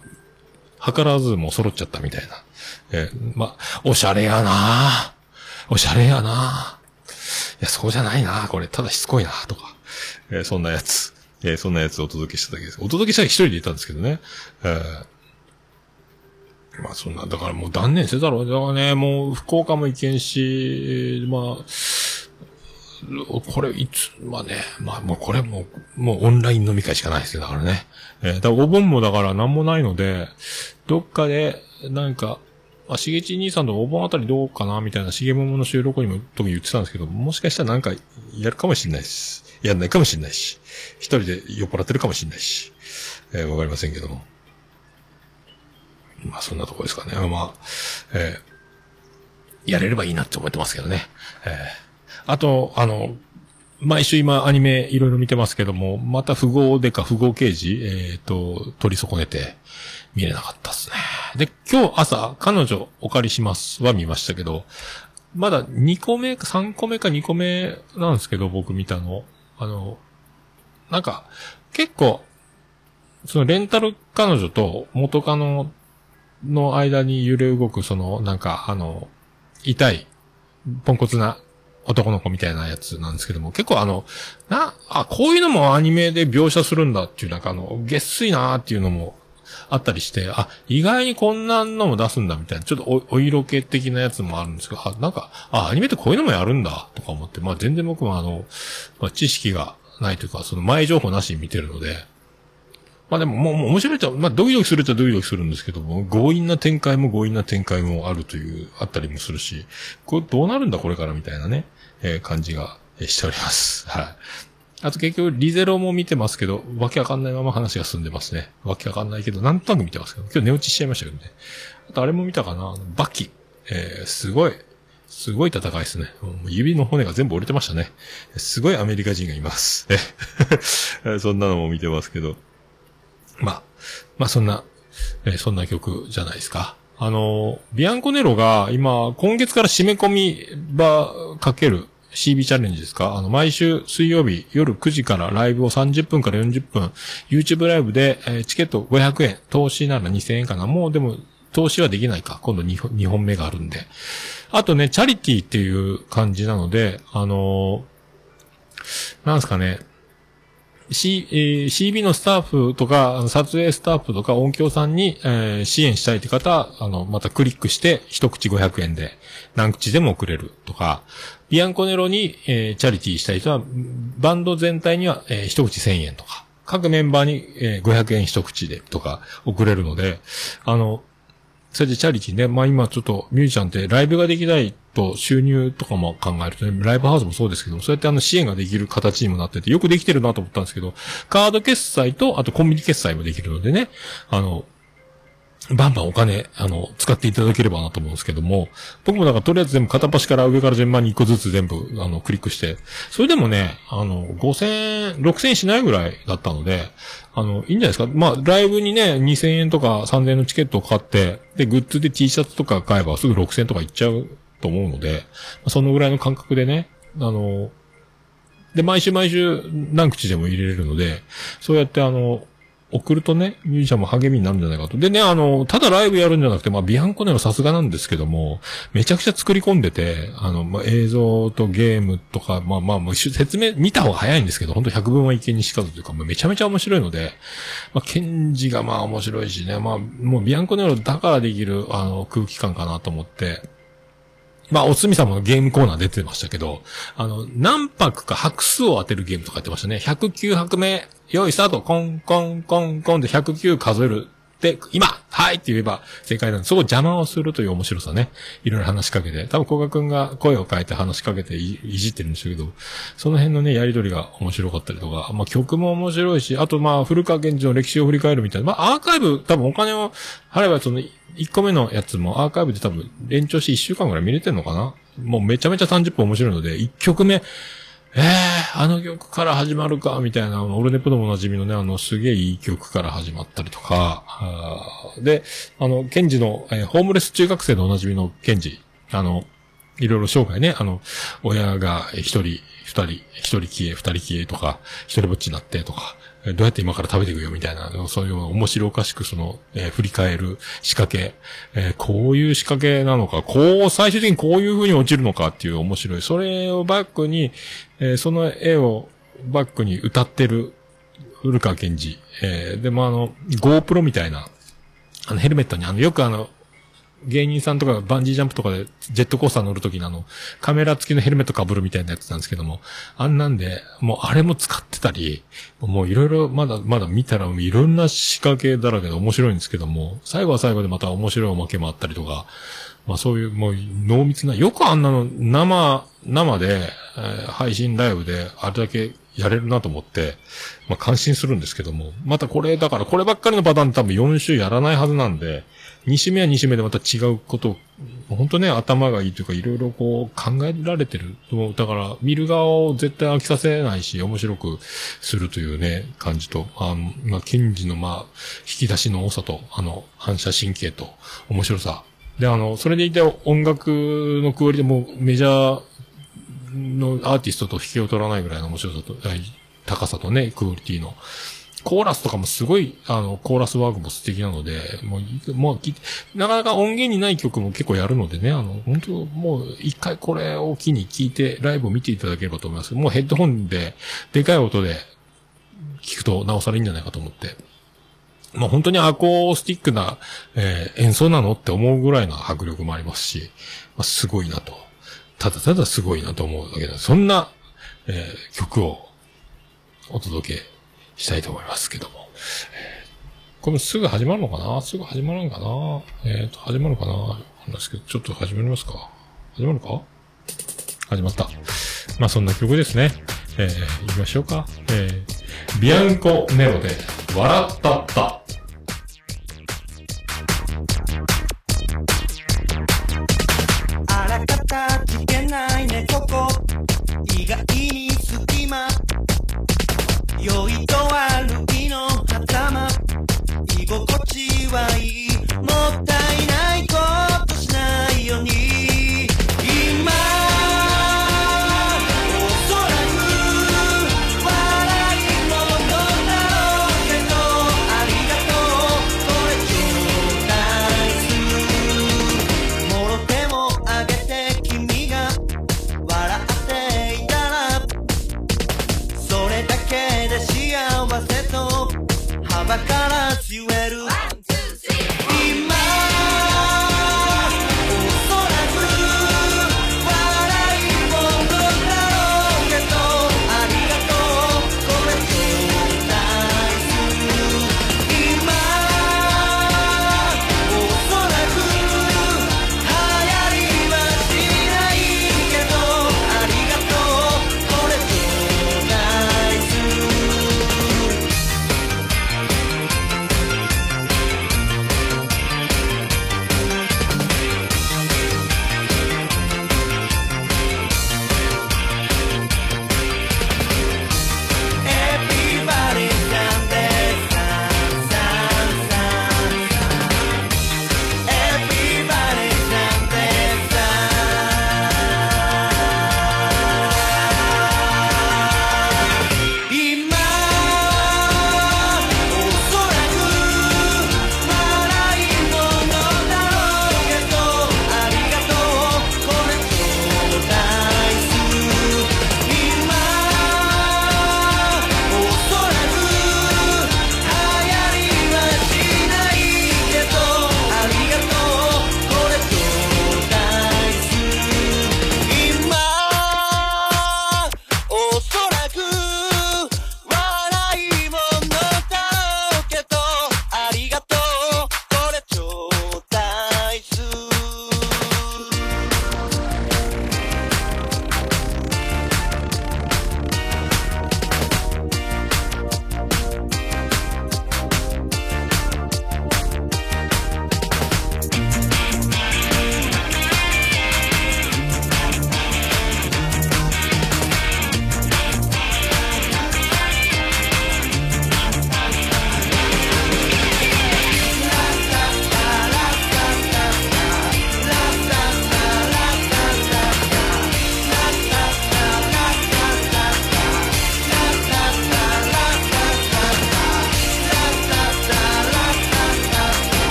図らずも揃っちゃったみたいな。えーまあ、おしゃれやなおしゃれやないや、そうじゃないなこれ、ただしつこいなとか。えーそんなやつ。えーそんなやつをお届けしただけです。お届けしたら一人でいたんですけどね。えーまあそんな、だからもう断念せざるを得だからね、もう福岡も行けんし、まあ、これ、いつ、まあね、まあもうこれも、もうオンライン飲み会しかないですよ、だからね。えーだからお盆もだから何もないので、どっかで、なんか、あ、しげち兄さんとお盆あたりどうかなみたいな、しげももの収録にも特に言ってたんですけど、もしかしたらなんかやるかもしれないです。やんないかもしれないし、一人で酔っ払ってるかもしれないし、えーわかりませんけども。まあそんなとこですかね。まあ、えーやれればいいなって思ってますけどね。えーあと、あの、毎週今アニメいろいろ見てますけども、また富豪でか富豪刑事、えっ、と、取り損ねて見れなかったですね。で、今日朝、彼女お借りしますは見ましたけど、まだ2個目か3個目か2個目なんですけど、僕見たの。あの、なんか、結構、そのレンタル彼女と元カノの間に揺れ動く、その、なんか、あの、痛い、ポンコツな男の子みたいなやつなんですけども、結構あの、な、あ、こういうのもアニメで描写するんだっていう、なんかあの、げっすいなーっていうのもあったりして、あ、意外にこんなのも出すんだみたいな、ちょっとおお色気的なやつもあるんですけど、あ、なんか、あ、アニメってこういうのもやるんだとか思って、まあ全然僕もあの、まあ知識がないというか、その前情報なしに見てるので、まあでも、もう、もう面白いっちゃ、まあドキドキするっちゃドキドキするんですけども、強引な展開も強引な展開もあるという、あったりもするし、これどうなるんだこれからみたいなね、えー感じがしております。はい。あと結局、リゼロも見てますけど、わけわかんないまま話が進んでますね。わけわかんないけど、なんとなく見てますけど、今日寝落ちしちゃいましたけどね。あとあれも見たかなバッキー。えー、すごい、すごい戦いですね。指の骨が全部折れてましたね。すごいアメリカ人がいます。え そんなのも見てますけど。まあ、まあそんな、えーそんな曲じゃないですか。あの、ビアンコネロが今、今月から締め込み場かける CB チャレンジですか？あの、毎週水曜日夜9時からライブを30分から40分、YouTube ライブで、えーチケット500円、投資なら2000円かな。もうでも、投資はできないか。今度 2, 本2本目があるんで。あとね、チャリティーっていう感じなので、あのーなんですかね、C、えー CB のスタッフとか、撮影スタッフとか音響さんに、えー支援したいって方、あの、またクリックして、一口500円で何口でも送れるとか、ビアンコネロに、えーチャリティーしたい人は、バンド全体には、えー一口1000円とか、各メンバーに、えー500円一口でとか送れるので、あの、それでチャリティーね、まあ今ちょっとミュージシャンってライブができないと収入とかも考えるとね、ライブハウスもそうですけど、そうやってあの支援ができる形にもなってて、よくできてるなと思ったんですけど、カード決済と、あとコンビニ決済もできるのでね、あの、バンバンお金、あの、使っていただければなと思うんですけども、僕もだからとりあえず全部片っ端から上から順番に一個ずつ全部、あの、クリックして、それでもね、あの、5000、6000しないぐらいだったので、あの、いいんじゃないですか？まあ、ライブにね、2000円とか3000円のチケットを買って、で、グッズで T シャツとか買えばすぐ6000とかいっちゃうと思うので、そのぐらいの感覚でね、あの、で、毎週毎週何口でも入れれるので、そうやってあの、送るとね、ミュージシャンも励みになるんじゃないかと。でね、あの、ただライブやるんじゃなくて、まあ、ビアンコネのさすがなんですけども、めちゃくちゃ作り込んでて、あの、まあ、映像とゲームとか、まあまあ、もう説明、見た方が早いんですけど、本当百分は一見にしかずというか、もうめちゃめちゃ面白いので、まあ、ケンジがまあ面白いしね、まあ、もうビアンコネロだからできる、あの、空気感かなと思って、まあ、おつみさんもゲームコーナー出てましたけど、あの、何泊か拍数を当てるゲームとかやってましたね。109拍目、用意スタート、コンコンコンコンで109数える。で、今はいって言えば正解なんで、そこ邪魔をするという面白さね。いろいろ話しかけて。多分、古賀くんが声を変えて話しかけていじってるんでしょうけど、その辺のね、やりとりが面白かったりとか、まあ曲も面白いし、あとまあ、古川源氏の歴史を振り返るみたいな、まあ、アーカイブ、多分お金を払えば、その、1個目のやつもアーカイブで多分延長して1週間ぐらい見れてんのかなもうめちゃめちゃ30分面白いので、1曲目、ええあの曲から始まるか、みたいな、あの、オルネポでもおなじみのね、あの、すげえいい曲から始まったりとか、で、あの、ケンジの、えーホームレス中学生でおなじみのケンジ、あの、いろいろ生涯ね、あの、親が一人、二人、一人消え、二人消えとか、一人ぼっちになってとか、どうやって今から食べていくよみたいな、そういう面白おかしくその、えー振り返る仕掛け、えーこういう仕掛けなのか、こう、最終的にこういう風に落ちるのかっていう面白い。それをバックに、えーその絵をバックに歌ってる古川健二。えーでもあの、GoPro みたいな、あのヘルメットにあの、よくあの、芸人さんとかバンジージャンプとかでジェットコースター乗るときのあの、カメラ付きのヘルメット被るみたいなやつなんですけども、あんなんで、もうあれも使ってたり、もういろいろまだまだ見たらいろんな仕掛けだらけで面白いんですけども、最後は最後でまた面白いおまけもあったりとか、まあそういうもう濃密な、よくあんなの生、生で、えー配信ライブであれだけやれるなと思って、まあ感心するんですけども、またこれ、だからこればっかりのパターン多分4週やらないはずなんで、2週目は2週目でまた違うことを、本当ね、頭がいいというか、いろいろこう考えられてる。だから、見る側を絶対飽きさせないし、面白くするというね、感じと、あの、まあ、検事のまあ、引き出しの多さと、あの、反射神経と、面白さ。で、あの、それでいて音楽のクオリティもメジャーのアーティストと引けを取らないぐらいの面白さと、高さとね、クオリティの。コーラスとかもすごい、あの、コーラスワークも素敵なので、もう、もう、なかなか音源にない曲も結構やるのでね、あの、本当もう一回これを機に聞いて、ライブを見ていただければと思います。もうヘッドホンで、でかい音で聞くとなおさらいいんじゃないかと思って。まあ本当にアコースティックな、えー演奏なのって思うぐらいの迫力もありますし、まあ、すごいなと。ただただすごいなと思うだけで、そんな、えー曲をお届けしたいと思いますけども。これすぐ始まるのかな？すぐ始まるのかな？えっ、と、始まるかな？なんですけど、ちょっと始まりますか？始まるか？始まった。まあそんな曲ですね。えー、行きましょうか。えー、ビアンコネロで、笑ったった。あらかた聞けないねここ意外に隙間。良いと悪いの頭居心地はいい。もったいないことしないように。せと幅から言える。今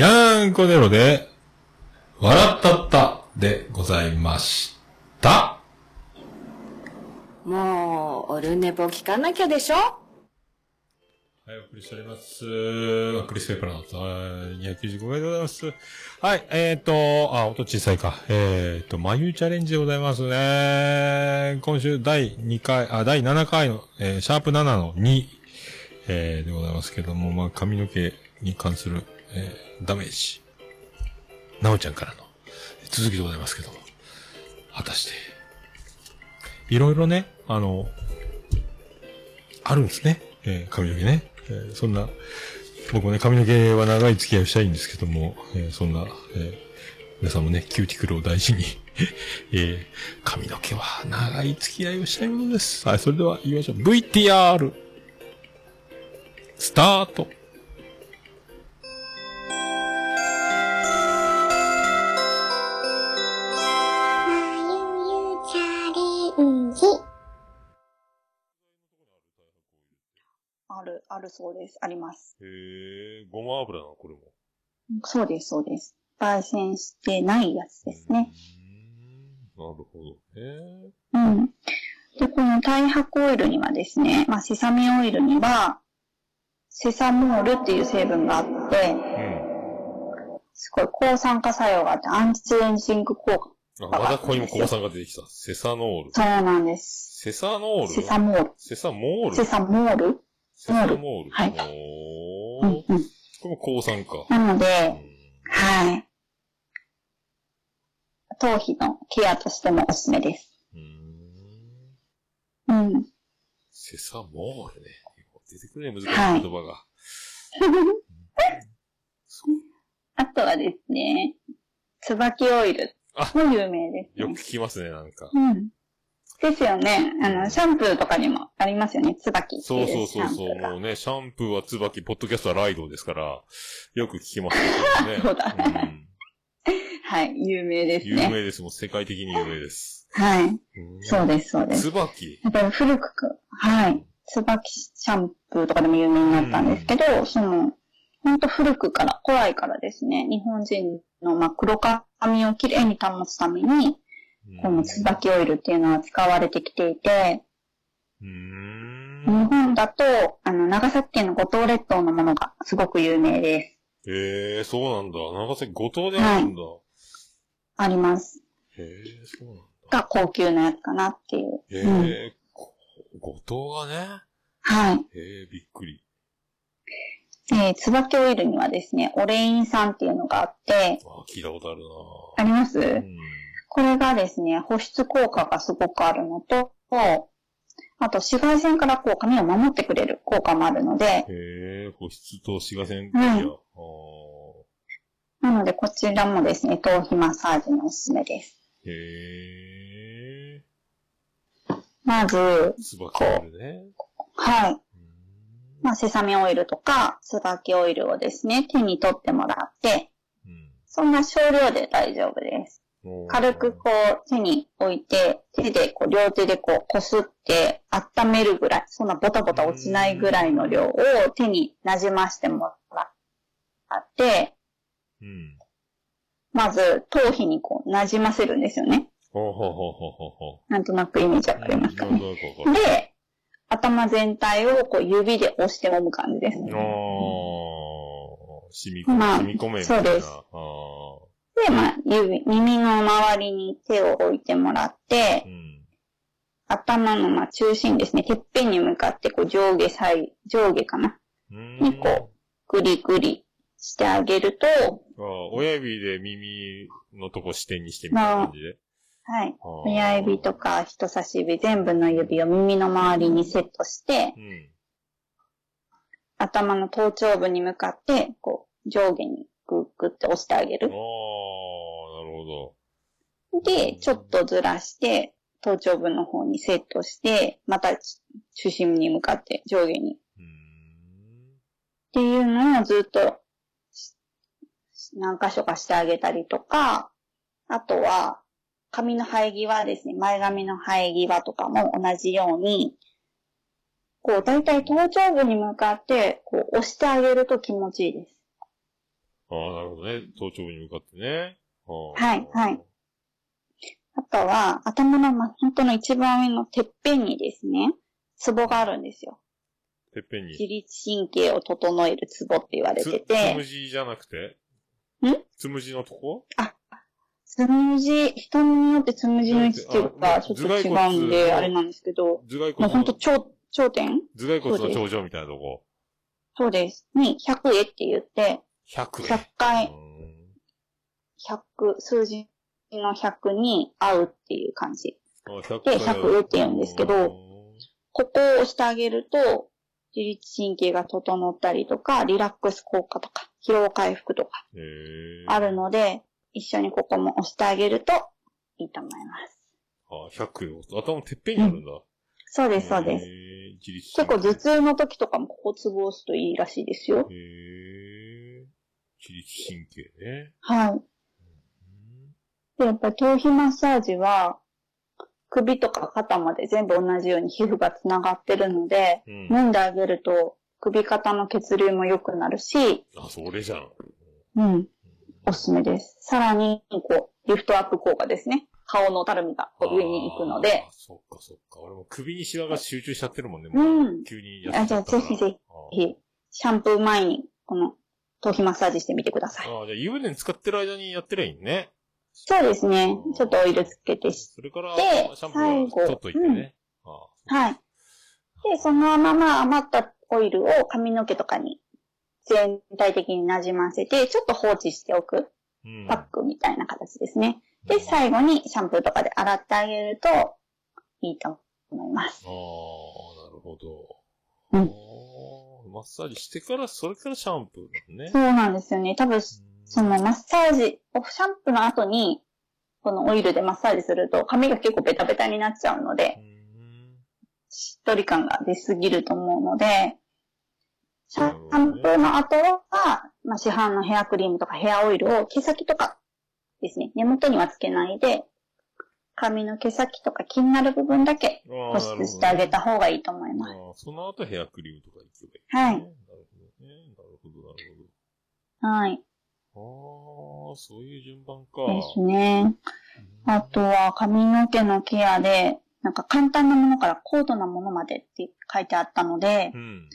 ビアンコネロで、笑ったったでございました。もう、オルネポ聞かなきゃでしょ？はい、お送りしております。クリス・ペーパーの、295回でございます。はい、えっ、ー、と、あ、音小さいか。えっ、ー、と、眉チャレンジでございますね。今週第2回、あ、第7回の、えーシャープ7の2、えー、でございますけども、まあ、髪の毛に関する、えー、ダメージ。なおちゃんからの続きでございますけども、果たして、いろいろね、あの、あるんですね。えー髪の毛ね。えーそんな、僕もね、髪の毛は長い付き合いをしたいんですけども、えーそんな、え皆さんもね、キューティクルを大事に、え髪の毛は長い付き合いをしたいものです。はい、それでは言いましょう。VTR、スタート。ある、そうです。あります。へえ、ごま油なの？これも。そうです、そうです。焙煎してないやつですね。なるほど。へえ。うん。で、この太白オイルにはですね、まあ、セサミオイルには、セサモールっていう成分があって、すごい抗酸化作用があって、アンチエンジング効果。あ、またここにも抗酸が出てきた。セサノール。そうなんです。セサノール？セサモール。セサモール？セサモール？セサモール。はいおー。うんうん。これも抗酸か。なので、うんはい。頭皮のケアとしてもおすすめです。うーん。うん。セサモールね。出てくるね、難しはいい言葉が。あとはですね、椿オイルも有名です、ね。よく聞きますね、なんか。うん。ですよね。あの、シャンプーとかにもありますよね。椿そうそうそうそう。もうね、シャンプーは椿、ポッドキャストはライドですから、よく聞きますね。そうだんはい、有名です有ね。名です。もう世界的に有名です。はい。うんそうです、そうです。椿。やっぱり古く、はい。椿シャンプーとかでも有名になったんですけど、その、ほんと古くから、古来からですね、日本人の、まあ、黒髪をきれいに保つために、この椿オイルっていうのは使われてきていて。日本だと、あの、長崎県の五島列島のものがすごく有名です。へえ、そうなんだ。長崎五島であるんだ。あります。へえ、そうなんだ。が高級なやつかなっていう。へうんえ、こ五島がね。はい。へえ、びっくり。えー、椿オイルにはですね、オレイン酸っていうのがあって、あ、聞いたことあるあります、なうん。これがですね、保湿効果がすごくあるのと、あと紫外線からこう髪を守ってくれる効果もあるので、へえ、保湿と紫外線はいケア。あなのでこちらもですね、頭皮マッサージにおすすめです。ーへえ、まず、椿オイルね。はい。うんまあ、セサミオイルとか、椿オイルをですね、手に取ってもらって、うんそんな少量で大丈夫です。軽くこう手に置いて、手でこう両手でこうこすって温めるぐらい、そんなボタボタ落ちないぐらいの量を手に馴染ましてもらって、うん。まず頭皮にこう馴染ませるんですよね。ほうほうほうほうほうほなんとなくイメージわかりますかね。で、頭全体をこう指で押して揉む感じです。あー、染み込め、まあ染み込め。そうですあで、まあ、指、耳の周りに手を置いてもらってー、うん。頭のまあ中心ですね、てっぺんに向かってこう上下左、上下かな。にこぐりぐりしてあげると、親指で耳のとこ視点にしてみたいな感じで。はい。親指とか人差し指全部の指を耳の周りにセットして、うん。頭の頭頂部に向かって、こう、上下にグッグって押してあげあー、なるる。ほで、ちょっとずらして、頭頂部の方にセットして、また中心に向かって上下に。っていうのをずっとし何箇所かしてあげたりとか、あとは、髪の生え際ですね。前髪の生え際とかも同じように、こう、だいたい頭頂部に向かって、こう、押してあげると気持ちいいです。ああ、なるほどね。頭頂部に向かってね。ははいはい。あとは、頭の、ま、本当の一番上のてっぺんにですね、ツボがあるんですよ。てっぺんに。自律神経を整えるツボって言われつ、てつむて、じじゃなくて？ん？つむじのとこ？つむじ、人によってつむじの位置っていうか、ちょっと違うんで、あれなんですけど、もう頭蓋骨の、ほんと頂、頂点？頭蓋骨の頂上みたいなとこ。そうです。に、100へって言って、100。100回うーん100、数字の100に合うっていう感じ。あ100で100って言うんですけどうここを押してあげると、自律神経が整ったりとか、リラックス効果とか、疲労回復とかあるので、一緒にここも押してあげるといいと思います。あ、100。頭のてっぺんにあるんだ。そうです、そうです。結構頭痛の時とかもここツボ押すといいらしいですよ。へー自律神経ね。はい。うんで、やっぱり頭皮マッサージは、首とか肩まで全部同じように皮膚が繋がってるので、うん。揉んであげると首肩の血流も良くなるし、あ、それじゃん。うん。おすすめです。さらに、こう、リフトアップ効果ですね。顔のたるみが上に行くのでそっかそっか。俺も首にシワが集中しちゃってるもんね。うん急にあじゃあぜひぜひ。ひ、シャンプー前に、この頭皮マッサージしてみてください。ああ、じゃあ湯船に使ってる間にやってりゃいいね。そうですね。ちょっとオイルつけてし、それから、でシャンプーは取っといてね。ああはい。で、そのまま余ったオイルを髪の毛とかに全体的に馴染ませて、ちょっと放置しておくうん。パックみたいな形ですね。で、最後にシャンプーとかで洗ってあげるといいと思います。ああ、なるほど。うんマッサージしてから、それからシャンプーなのね。そうなんですよね。多分、そのマッサージ、シャンプーの後に、このオイルでマッサージすると髪が結構ベタベタになっちゃうので、うんしっとり感が出すぎると思うので、シャンプーの後は、まあ、市販のヘアクリームとかヘアオイルを毛先とかですね、根元にはつけないで、髪の毛先とか気になる部分だけあ保湿してあげた方がいいと思います。その後ヘアクリームとかいけばいい、はいなるほどね。なるほど、なるはい。ほど。ああ、そういう順番か。ですね。あとは髪の毛のケアで、なんか簡単なものから高度なものまでって書いてあったのでう、ん。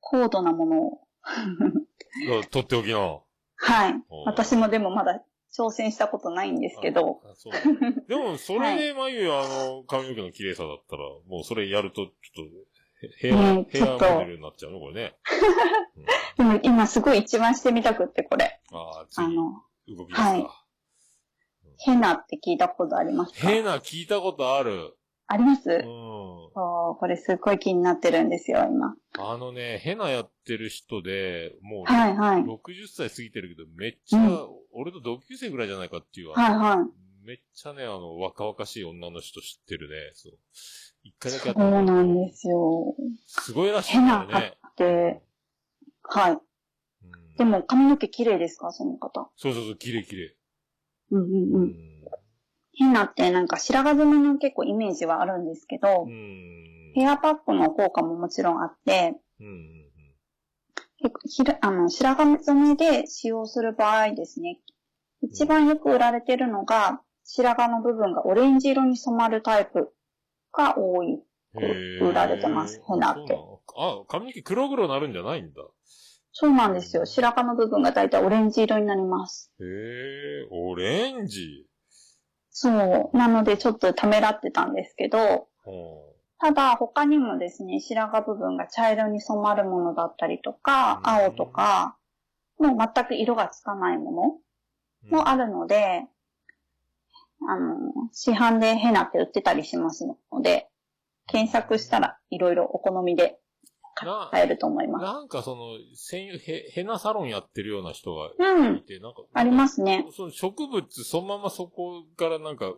高度なものを。あとっておきの。はいお。私もでもまだ挑戦したことないんですけど、でも、それで眉、あの、髪の毛の綺麗さだったら、もうそれやると、ちょっと、ヘヘア、ねヘアモデルになっちゃうのこれね。うん でも今すごい一番してみたくってこれ。ああ、次、あの、動きですか。はいヘナって聞いたことありますか？ヘナ聞いたことある。あります、うん。そうこれすごい気になってるんですよ、今。あのね、ヘナやってる人で、もう、はいはい。60歳過ぎてるけど、めっちゃ、うん俺と同級生ぐらいじゃないかっていう、はいはい。めっちゃね、あの、若々しい女の人知ってるね。そう。一回だけやっそたうなんですよ。すごいらしいんだよヘナね。で、はい。うんでも髪の毛綺麗ですか？その方。そうそうそう、綺麗綺麗。うんうんううん。ん。ヘナってなんか白髪染めの結構イメージはあるんですけど、うん。ヘアパックの効果ももちろんあって、うんうん結構ひらあの白髪染めで使用する場合ですね、一番よく売られてるのが、白髪の部分がオレンジ色に染まるタイプが多い。売られてますヘナってあ、髪の毛黒々なるんじゃないんだ。そうなんですよ。白髪の部分がだいたいオレンジ色になります。へえ、オレンジ。そう。なのでちょっとためらってたんですけど、はただ他にもですね、白髪部分が茶色に染まるものだったりとか、うん。青とか、もう全く色がつかないもあのもあるので、あの、市販でヘナって売ってたりしますので、検索したらいろいろお好みでな買えると思います。なんかその、専用、ヘヘナサロンやってるような人がうんい、て、なんか、ありますね。その植物、そのままそこからなんか、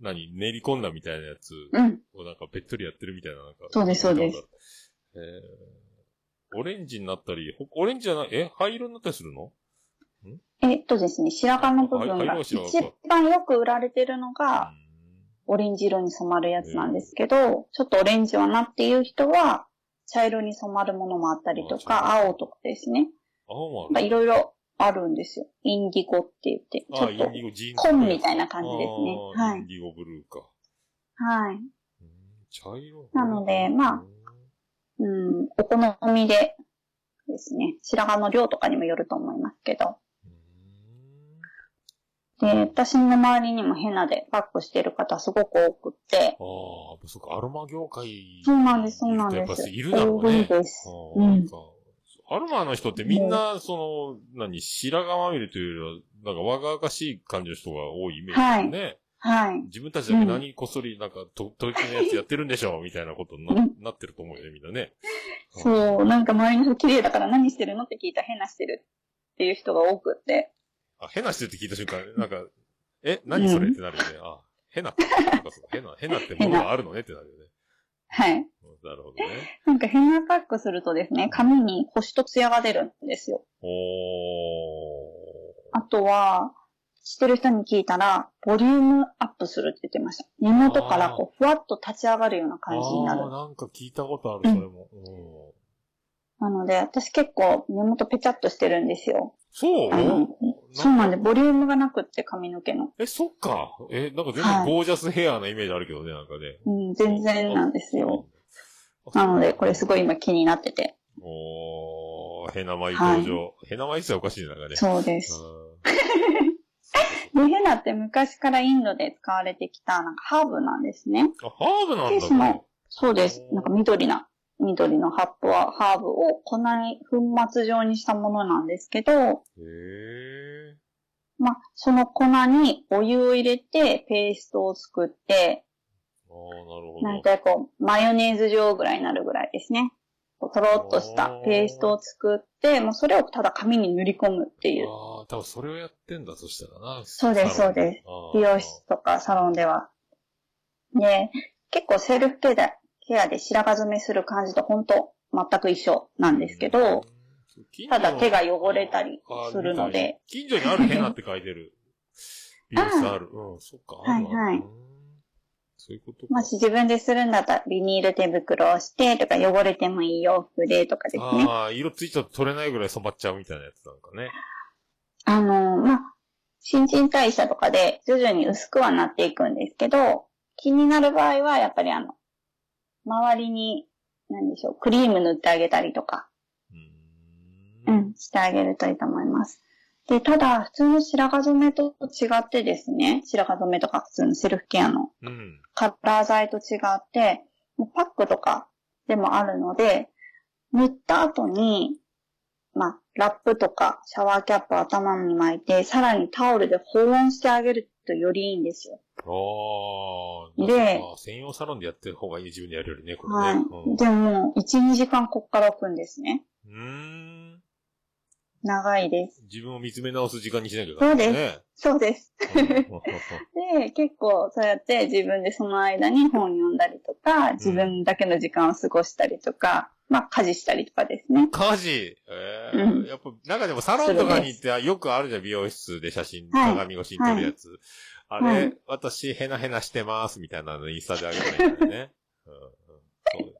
何、練り込んだみたいなやつうん。をなんかべっとりやってるみたいな、なんか。そうですそうです。えー、オレンジになったり、ほオレンジじゃない、え灰色になったりするの？えっとですね、白髪の部分はいが一番よく売られてるのが、オレンジ色に染まるやつなんですけど、ちょっとオレンジはなっていう人は、茶色に染まるものもあったりとか、あ青とかですね。青もあまある。いろいろあるんですよ。インディゴって言って、ちあ、ょっと。紺みたいな感じですねはいインディゴブルーか。はい。うん茶色なのでまあうん、お好みでですね、白髪の量とかにもよると思いますけど。で、私の周りにもヘナでパックしてる方すごく多くって、ああ、そっか、アロマ業界。そうなんです、そうなんやっぱです。いるだろう多いね。です。うん。アロマの人ってみんな、その、何、白髪まみれというよりは、なんか若々しい感じの人が多いイメージだよね。はい。自分たちだけ何こっそりなんか、と、取り決めのやつやってるんでしょみたいなことになうんなってると思うよね、みんなね。そう、なんか周りの人綺麗だから何してるのって聞いたらヘナしてるっていう人が多くって。あ、変なしてるって聞いた瞬間、なんか、え、何それ？ってなるよね。あ、変ななんかそう変な、変なってものがあるのねってなるよね。はい。うんなるほどね。なんかヘナパックするとですね、髪にコシとツヤが出るんですよ。おあとは、知ってる人に聞いたら、ボリュームアップするって言ってました。根元からこう、ふわっと立ち上がるようなー。感じになるあー。なんか聞いたことある、それも。うんなので、私結構根元ペチャっとしてるんですよ。そう？そうなんで、ボリュームがなくって髪の毛の。え、そっか。え、なんか全はい然ゴージャスヘアなイメージあるけどね、なんかね。うん、全然なんですよ。あ。なので、これすごい今気になってて。おー、ヘナマイ登場。ヘナマイっておかしいな、なんかね。そうです。ヘナって昔からインドで使われてきた、なんかハーブなんですね。あ、ハーブなんで、だ、その、そうです。なんか緑な、緑の葉っぱは、ハーブを粉に、粉末状にしたものなんですけど、へえ。まあ、その粉にお湯を入れて、ペーストを作って、ああ、なるほど。なんかこう、マヨネーズ状ぐらいになるぐらいですね。とろっとしたペーストを作って、もうそれをただ紙に塗り込むっていう。ああ、多分それをやってんだ、そしたらな。そうですそうです美容室とかサロンでは。で、結構セルフケアでケアで白髪染めする感じと本当全く一緒なんですけど、、ただ手が汚れたりするので。近所にあるヘナって書いてる。美容室ある。うん、そっか。はいはいうんそういうことか。もし自分でするんだったらビニール手袋をしてとか汚れてもいい洋服でとかですね。ああ、色ついちゃうと取れないぐらい染まっちゃうみたいなやつなんかね。あの、まあ、新陳代謝とかで徐々に薄くはなっていくんですけど、気になる場合はやっぱりあの、周りに、何でしょう、クリーム塗ってあげたりとか、うんん、してあげるといいと思います。で、ただ、普通の白髪染めと違ってですね、白髪染めとか普通のセルフケアのうん。カラー剤と違って、もうパックとかでもあるので、塗った後に、まあ、ラップとかシャワーキャップを頭に巻いて、さらにタオルで保温してあげるとよりいいんですよ。ああ。でまあ専用サロンでやってる方がいい、自分でやるよりね、こはいれね。。でももう、1、2時間こっから置くんですね。うん。うーん。長いです。自分を見つめ直す時間にしなきゃいけない、ね。そうでそうです。うん。で、結構そうやって自分でその間に本読ん。だりとか、自分だけの時間を過ごしたりとか、まあ家事したりとかですね。家事。ええうん。やっぱ、中でもサロンとかに行ってよくあるじゃん、美容室で写真、はい鏡越しに撮るやつ。あれ、はい私、ヘナヘナしてます、みたいなのインスタであげたらいいん。だよね。うん。うん。そう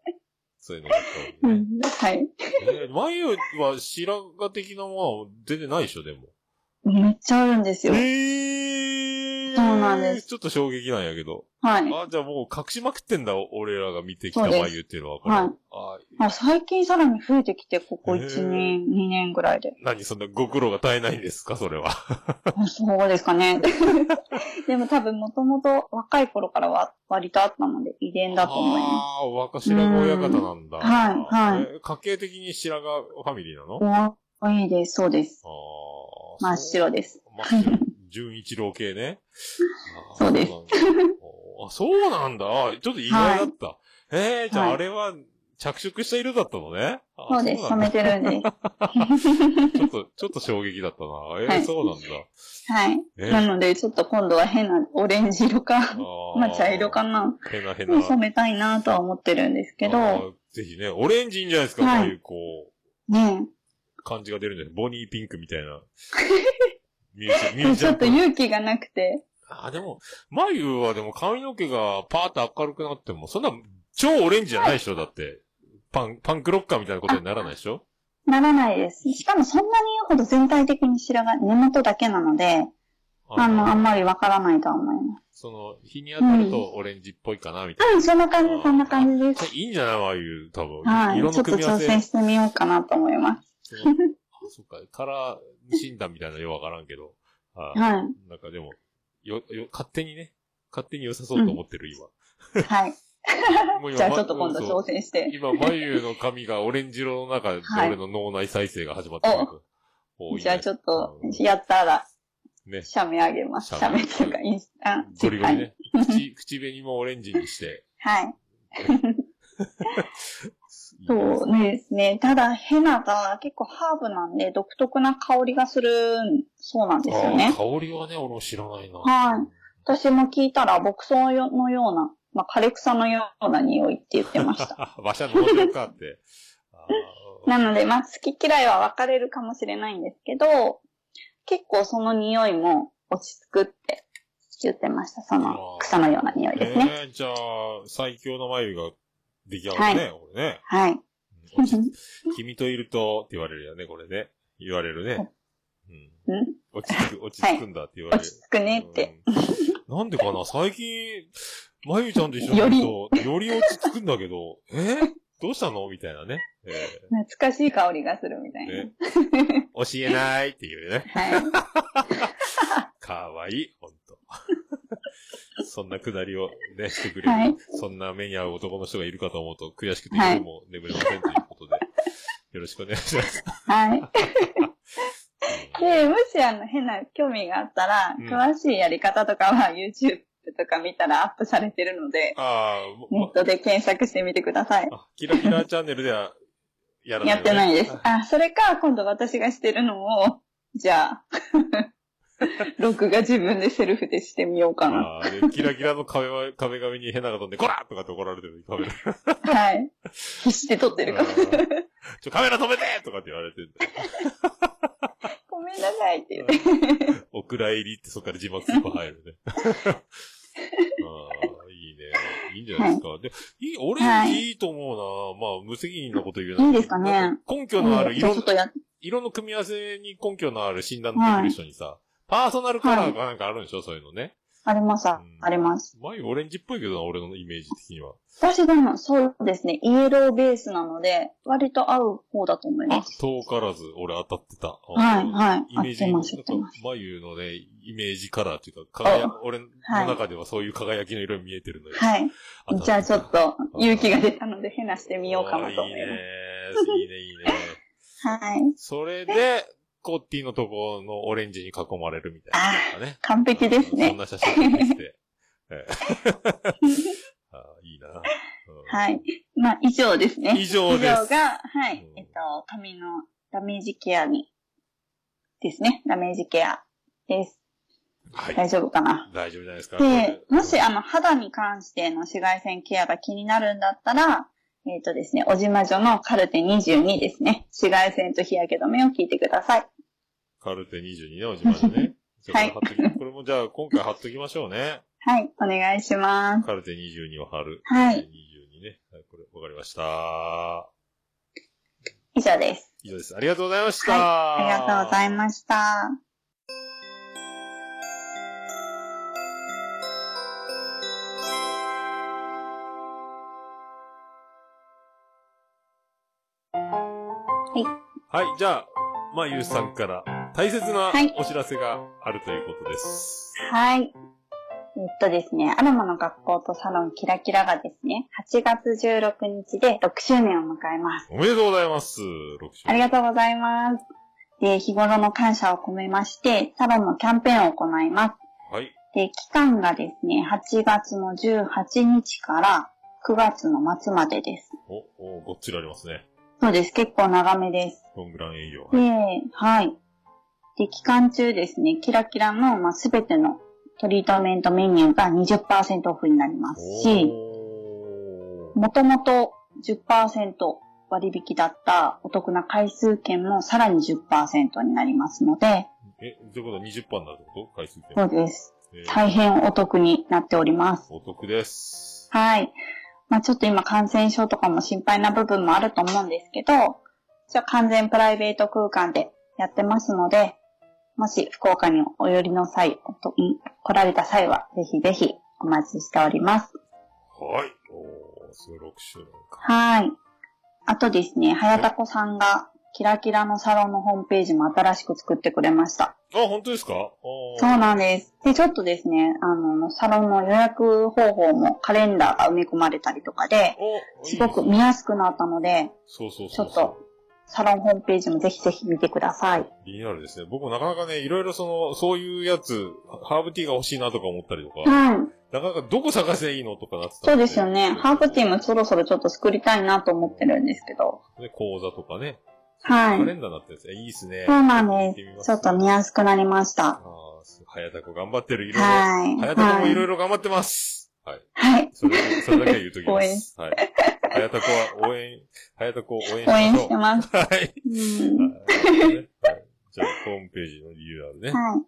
そういうのがね。うん。はい。えー眉は白髪的なものは全然ないでしょ、でも。めっちゃあるんですよ。ええそうなんですちょっと衝撃なんやけど。はい。あ、じゃあもう隠しまくってんだ、俺らが見てきた眉っていうのは。これはいああ最近さらに増えてきて、ここへー1年、2年ぐらいで。何そんなご苦労が絶えないんですか、それは。あ そうですかね。でも多分もともと若い頃からは割とあったので遺伝だと思いまああ、若白髪親方なんだ。うんはいはいえ家系的に白髪ファミリーなの？す。おいいです、そうです。ああ。真っ白です。真っ白。純一郎系ね。そうです あ、そうなんだ。あちょっと意外だった。ええじゃあはいあれは着色した色だったのね。あそうです、染めてるんです。ちょっと、ちょっと衝撃だったな。ええはいそうなんだ。はい。えなので、ちょっと今度は変なオレンジ色か、まあ茶色かな、へなへな。に染めたいなとは思ってるんですけあど、ーぜひね、オレンジいいんじゃないですか、はいこういう、こう、ね感じが出るんじゃないボニーピンクみたいな。ミュージミえ、ちょっと。勇気がなくて、あ、でも、眉はでも髪の毛がパーッと明るくなっても、そんな超オレンジじゃないでしょ、だって。パン、パンクロッカーみたいなことにならないでしょ？ならないです。しかもそんなに言うほど全体的に白髪、根元だけなので、あの、あんまりわからないとは思います。その、日に当たるとオレンジっぽいかな、みたいな。うん、そんな感じ、そんな感じです。いいんじゃない眉、多分。はい。色ちょっとの組み合わせ。挑戦してみようかなと思います。そのあ、そっか、カラー診断みたいなのよくわからんけど。はいはい。なんかでも、よ、よ、勝手にね、勝手に良さそうと思ってる、今。はい。もう今 じゃあちょっと今度挑戦して。今、眉の髪がオレンジ色の中で、はい俺の脳内再生が始まってる。おいじゃあちょっとうん、やったら、ね、写メあげます。写メっていうか、インスタ、ゴリゴリね。はい口、口紅もオレンジにして。はい。そうですね。ただ、ヘナが結構ハーブなんで、独特な香りがする、そうなんですよあねー。香りはね、俺も知らないな。はい私も聞いたら、牧草のような、まあ、枯れ草のような匂いって言ってました。馬車の面白かって。なので、まあ、好き嫌いは分かれるかもしれないんですけど、結構その匂いも落ち着くって言ってました。その草のような匂いですね。えー、じゃあ、最強の眉が出来上がるね、これね。はい。君といると、って言われるよね、これね。言われるね。うん。うん？落ち着く、落ち着くんだって言われる。落ち着くねってうん。なんでかな最近、まゆちゃんと一緒にいると、より落ち着くんだけど、え？どうしたの？みたいなね。え懐かしい香りがするみたいな。ねー 教えないっていうね。はい。かわいい、ほんと。そんなくだりをね、してくれる、はいそんな目に合う男の人がいるかと思うと悔しくてはい夜も眠れませんということで、よろしくお願いします。はい。で、もしあの変な興味があったら、うん詳しいやり方とかは YouTube とか見たらアップされてるので、あネットで検索してみてください。あ、キラキラチャンネルではやらない、やってないです。あ、それか、今度私がしてるのを、じゃあ、録画自分でセルフでしてみようかな。ああ、で、キラキラの壁は、壁紙にヘナが飛んで、こらとかって怒られてるカメラ。はい。必死で撮ってるから。ちょ、カメラ止めてとかって言われてるんだよ。ごめんなさいって言って。お蔵入りってそっから字幕スーパー入るね。ああ、いいね。いいんじゃないですか。で、いい、俺、はいいいと思うな。まあ、無責任なこと言うないいですかね根拠のある色じゃあちょっとや、色の組み合わせに根拠のある診断できる人にさ、パーソナルカラーかなんかあるんでしょ、そういうのね。あります、あります。前オレンジっぽいけどな、俺のイメージ的には。私でも、そうですね、イエローベースなので、割と合う方だと思いあま、す。遠からず俺当たってた。はい、はい。イメージ、なんか。眉のね、イメージカラーっていうか、輝あ俺のはい中ではそういう輝きの色に見えてるのよ。はい。じゃあちょっと、勇気が出たので、ヘナしてみようかなと思いまあーいいね。いいね、いいね。す。はい。それで、コッティのとこのオレンジに囲まれるみたいな、ね。完璧ですそんね。な写真が来て。ええ あーいいな。うんはい。まあ、以上ですね。以上です以上が、はいうん。えっと、髪のダメージケアに、ですね。ダメージケアです。はい。大丈夫かな？大丈夫じゃないですか。で、もし、ああの、肌に関しての紫外線ケアが気になるんだったら、えっ、とですね、おじまじょのカルテ22ですね。紫外線と日焼け止めを聞いてください。カルテ22ね、おじまでね。はいこれもじゃあ今回貼っときましょうね。はい、お願いします。カルテ22を貼る。はい22ね。はい、これ、わかりました。以上です。以上です。ありがとうございました。はい、ありがとうございました。はい、じゃあ、まゆうさんから大切なはいお知らせがあるということです。はい。えっとですね、アロマの学校とサロンキラキラがですね、8月16日で6周年を迎えます。おめでとうございます。6週。ありがとうございます。で、日頃の感謝を込めまして、サロンのキャンペーンを行います。はい。で、期間がですね、8月の18日から9月の末までです。お、お、ごっつりありますね。そうです。結構長めです。ロングラン営業。で、はい。で、期間中ですね、キラキラの、まあ、すべてのトリートメントメニューが20%オフになりますし、もともと10%割引だったお得な回数券もさらに10%になりますので、え、ということは20%になるってこと？回数券。そうです。えー大変お得になっております。お得です。はい。まあちょっと今感染症とかも心配な部分もあると思うんですけど、じゃあ完全プライベート空間でやってますので、もし福岡にお寄りの際、来られた際は、ぜひぜひお待ちしております。はい。おー、すごい6周年か。はい。あとですね、はやたこさんが、キラキラのサロンのホームページも新しく作ってくれました。あ、本当ですか？そうなんです。で、ちょっとですね、あの、サロンの予約方法もカレンダーが埋め込まれたりとかで、おすごく見やすくなったので、そうそうちょっそうそう。と、サロンホームページもぜひぜひ見てください。リニューアルですね。僕もなかなかね、いろいろその、そういうやつ、ハーブティーが欲しいなとか思ったりとか、はい。なかなかどこ探せばいいのとかなってたそうですよね。ハーブティーム。もそろそろちょっと作りたいなと思ってるんですけど。ね、講座とかね。はいカレンダーになってるんですね。いいですね。そうなんですす。ちょっと見やすくなりました。ああ、はやたこ頑張ってる。いろいろ。はい。はやたこもいろいろ。ろ頑張ってます。はい。はい。それ、それだけは言うときま 応援す。はい。はやたこは応援、はやたこを応援し応援ましょう。してます。はい。じゃあ、ホームページの理由あるね。はい。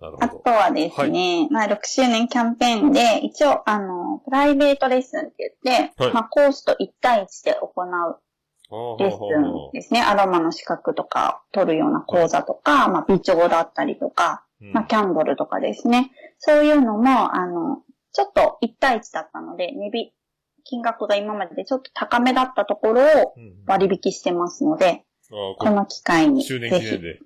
なるほあとはですね、まあ6周年キャンペーンで、一応、あの、プライベートレッスンって言って、はいまあコースと1対1で行うど。レッスンですね。アロマの資格とか取るような講座とか、まあ美調だったりとか、うんまあキャンドルとかですね。そういうのも、あの、ちょっと1対1だったので、値引金額が今まででちょっと高めだったところをうん割引してますので、この機会に周年。記念で、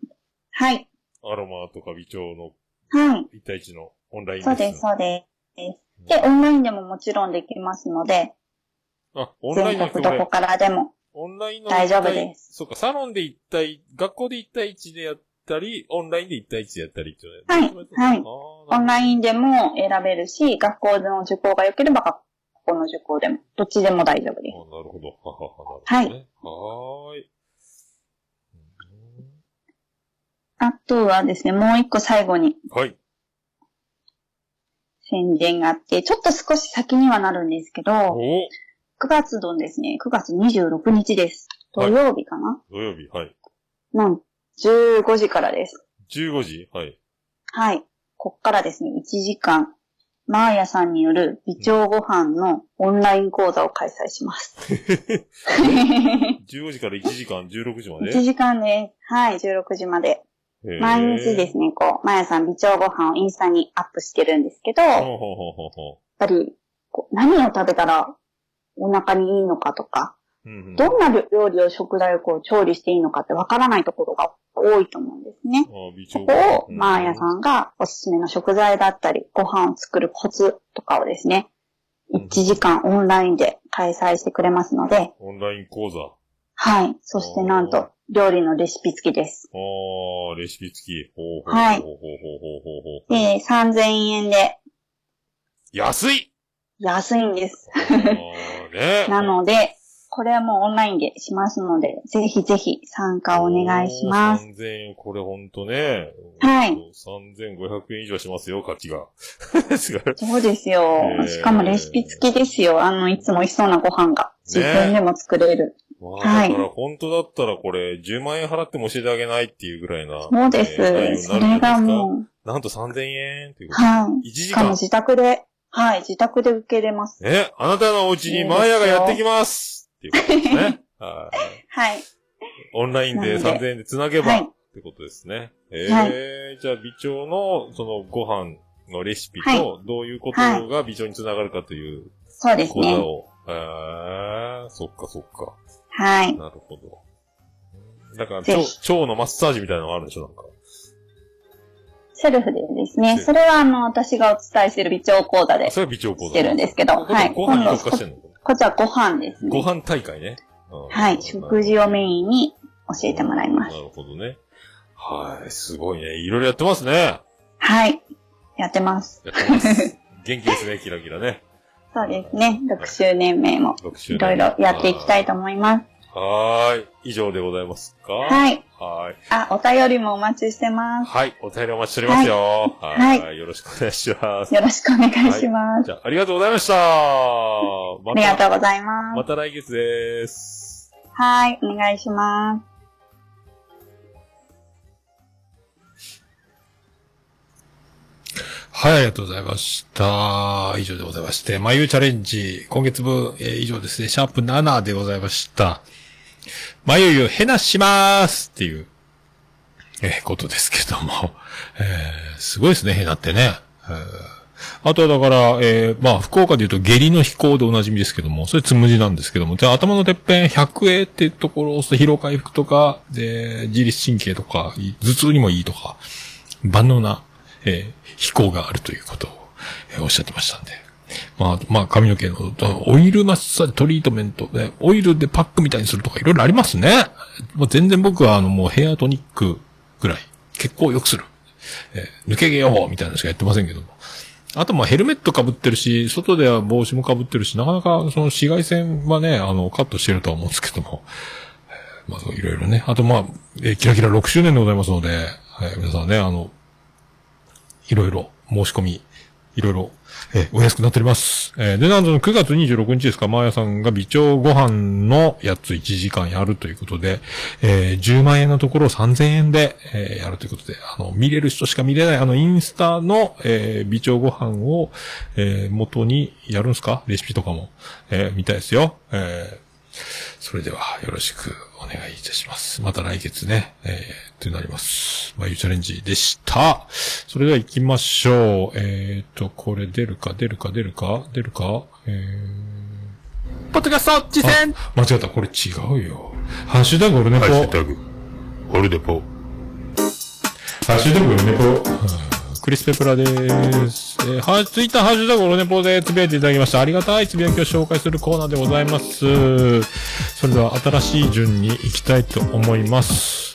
はい。アロマとか微調のはい。1対1のオンラインそうです、そうです。で、オンラインでももちろんできますので、あ、オンライン全国どこからでも。オンラインの大丈夫ですそうか、サロンで1対、学校で1対1でやったり、オンラインで1対1でやったりっていうのはいはいオンイラインでも選べるし、学校の受講が良ければ学校の受講でも、どっちでも大丈夫です。あなるほど。ははははいなるほどね。はーい。あとはですね、もう一個最後にはい。宣伝があって、ちょっと少し先にはなるんですけど、お9月のですね、9月26日です。土曜日かな、土曜日、はい。の15時からです。15時？はい。はい。こっからですね、1時間、マーヤさんによる美調ご飯のオンライン講座を開催します。15時から1時間、16時まで？1時間です。はい、16時まで。毎日ですね。ね、こう、マーヤさん美調ご飯をインスタにアップしてるんですけど、やっほうほうほうほうほぱり、こう何を食べたらお腹にいいのかとか、う。うんうんどんな料理を食材をこう調理していいのかってわからないところが多いと思うんですね。そ調こを、マーヤさんがおすすめの食材だったり、ご飯を作るコツとかをですね、1時間オンラインで開催してくれますので、オンライン講座。はい。そしてなんと、料理のレシピ付きです。あー、レシピ付き。ほうほうはいほうほうほうほうほうほう。で、3000円で安い安いんです。ねなので、これはもうオンラインでしますので、ぜひぜひ参加お願いします。3000円、これほんとね。はい3500円以上しますよ、価値が。そうですよへー。しかもレシピ付きですよ。あの、いつも美味しそうなご飯が。自分でも作れる。まあ、はいだから本当だったらこれ、10万円払っても教えてあげないっていうぐらいな。そうです。えー内容になるんじそれがもう、なんと3000円っていうこと。はい。1時間。しかも自宅で、はい、自宅で受けれます。え、あなたのお家にマーヤがやってきますっていうことですね。はいはい。オンラインでなので3000円で繋げば、はいってことですね。えーじゃあ、美調の、その、ご飯のレシピと、はいどういうことが美調につながるかというそうですね。講座を。えー、そっかそっか。はい。なるほど。だから、腸腸のマッサージみたいなのがあるんでしょなんか。セルフでですね、それはあの、私がお伝えしている微調講座であ、それは美調講座。してるんですけど、はい。ご飯に特化してんの？こちらご飯ですね。ご飯大会ね。うんはい。食事をメインに教えてもらいます。なるほどね。はい。すごいね。いろいろやってますね。はい。やってます。やってます。元気ですね、キラキラね。そうですね。6周年目も6周いろいろやっていきたいと思います。はーい。以上でございますか？はい。はーい。あ、お便りもお待ちしてます。はい。お便りお待ちしておりますよ。はいはい。よろしくお願いします。よろしくお願いします。じゃあ、ありがとうございました。まありがとうごいざいま。ますた来月です。はい。お願いします。はい、ありがとうございました。以上でございまして、まゆチャレンジ、今月分、えー以上ですね、シャープ7でございました。まゆゆ、へなしまーすっていう、えーことですけども、えーすごいですね、へなってね。えーあとはだから、えーまあ、福岡で言うと下痢の飛行でおなじみですけども、それつむじなんですけども、じゃあ頭のてっぺん100栄っていうところを押すと疲労回復とか、で、自律神経とか、頭痛にもいいとか、万能な、えー飛行があるということを、えーおっしゃってましたんで。まあ、まあ、髪の毛の、オイルマッサージトリートメントで、オイルでパックみたいにするとかいろいろありますね。もう全然僕はあの、もうヘアトニックぐらい、血行を良くする。えー抜け毛予報みたいなのしかやってませんけども。あと、まあ、ヘルメット被ってるし、外では帽子も被ってるし、なかなかその紫外線はね、あの、カットしてるとは思うんですけども。まあ、いろいろね。あと、まあ、えーキラキラ6周年でございますので、はい、皆さんね、あの、いろいろ申し込み、いろいろ、えお安くなっております。えで、なんと9月26日ですか、マーヤさんが微調ご飯のやつ1時間やるということで、えー10万円のところを3000円で、えーやるということで、あの、見れる人しか見れない、あの、インスタの、えー微調ご飯を、えー元にやるんすか？レシピとかも、えー見たいですよ。えーそれでは、よろしくお願いいたします。また来月ね、えー、となります。まゆチャレンジでした。それでは行きましょう。えーと、これ出るか、出るか、出るか、出るか、えー、ポッドキャスト、実践間違った、これ違うよ。ハッシュタグオルネポ。ハッシュタグ、オルデポ。ハッシュタグオルネポ。クリス・ペプラです。えー、は、ツイッターハッシュタグオルネポでつぶやいていただきました。ありがたいつぶやきを紹介するコーナーでございます。それでは新しい順に行きたいと思います。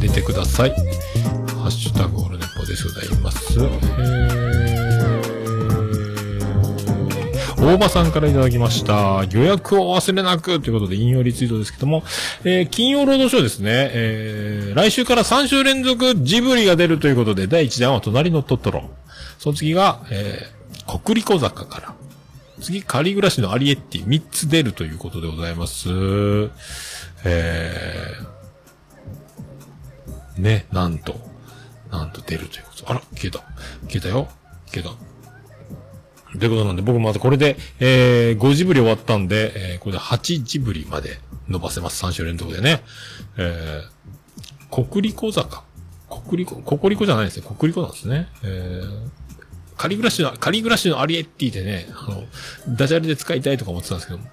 出てください。ハッシュタグオルネポでございます。えー、大場さんからいただきました。予約を忘れなくということで引用リツイートですけども、えー、金曜ロードショーですね、えー、来週から3週連続ジブリが出るということで、第1弾は隣のトトロ。その次が、えー、国立小坂から。次、仮暮らしのアリエッティ、3つ出るということでございます。えー、ね、なんと、なんと出るということ。あら、消えた。消えたよ。消えた。ということなんで、僕またこれで、えー、5ジブリ終わったんで、えー、これで8ジブリまで伸ばせます。3週連続でね。えー、国立小坂？国立、国立じゃないですね。国立なんですね。えー、仮暮らしの、仮暮らしのアリエッティでね、あの、ダジャレで使いたいとか思ってたんですけども、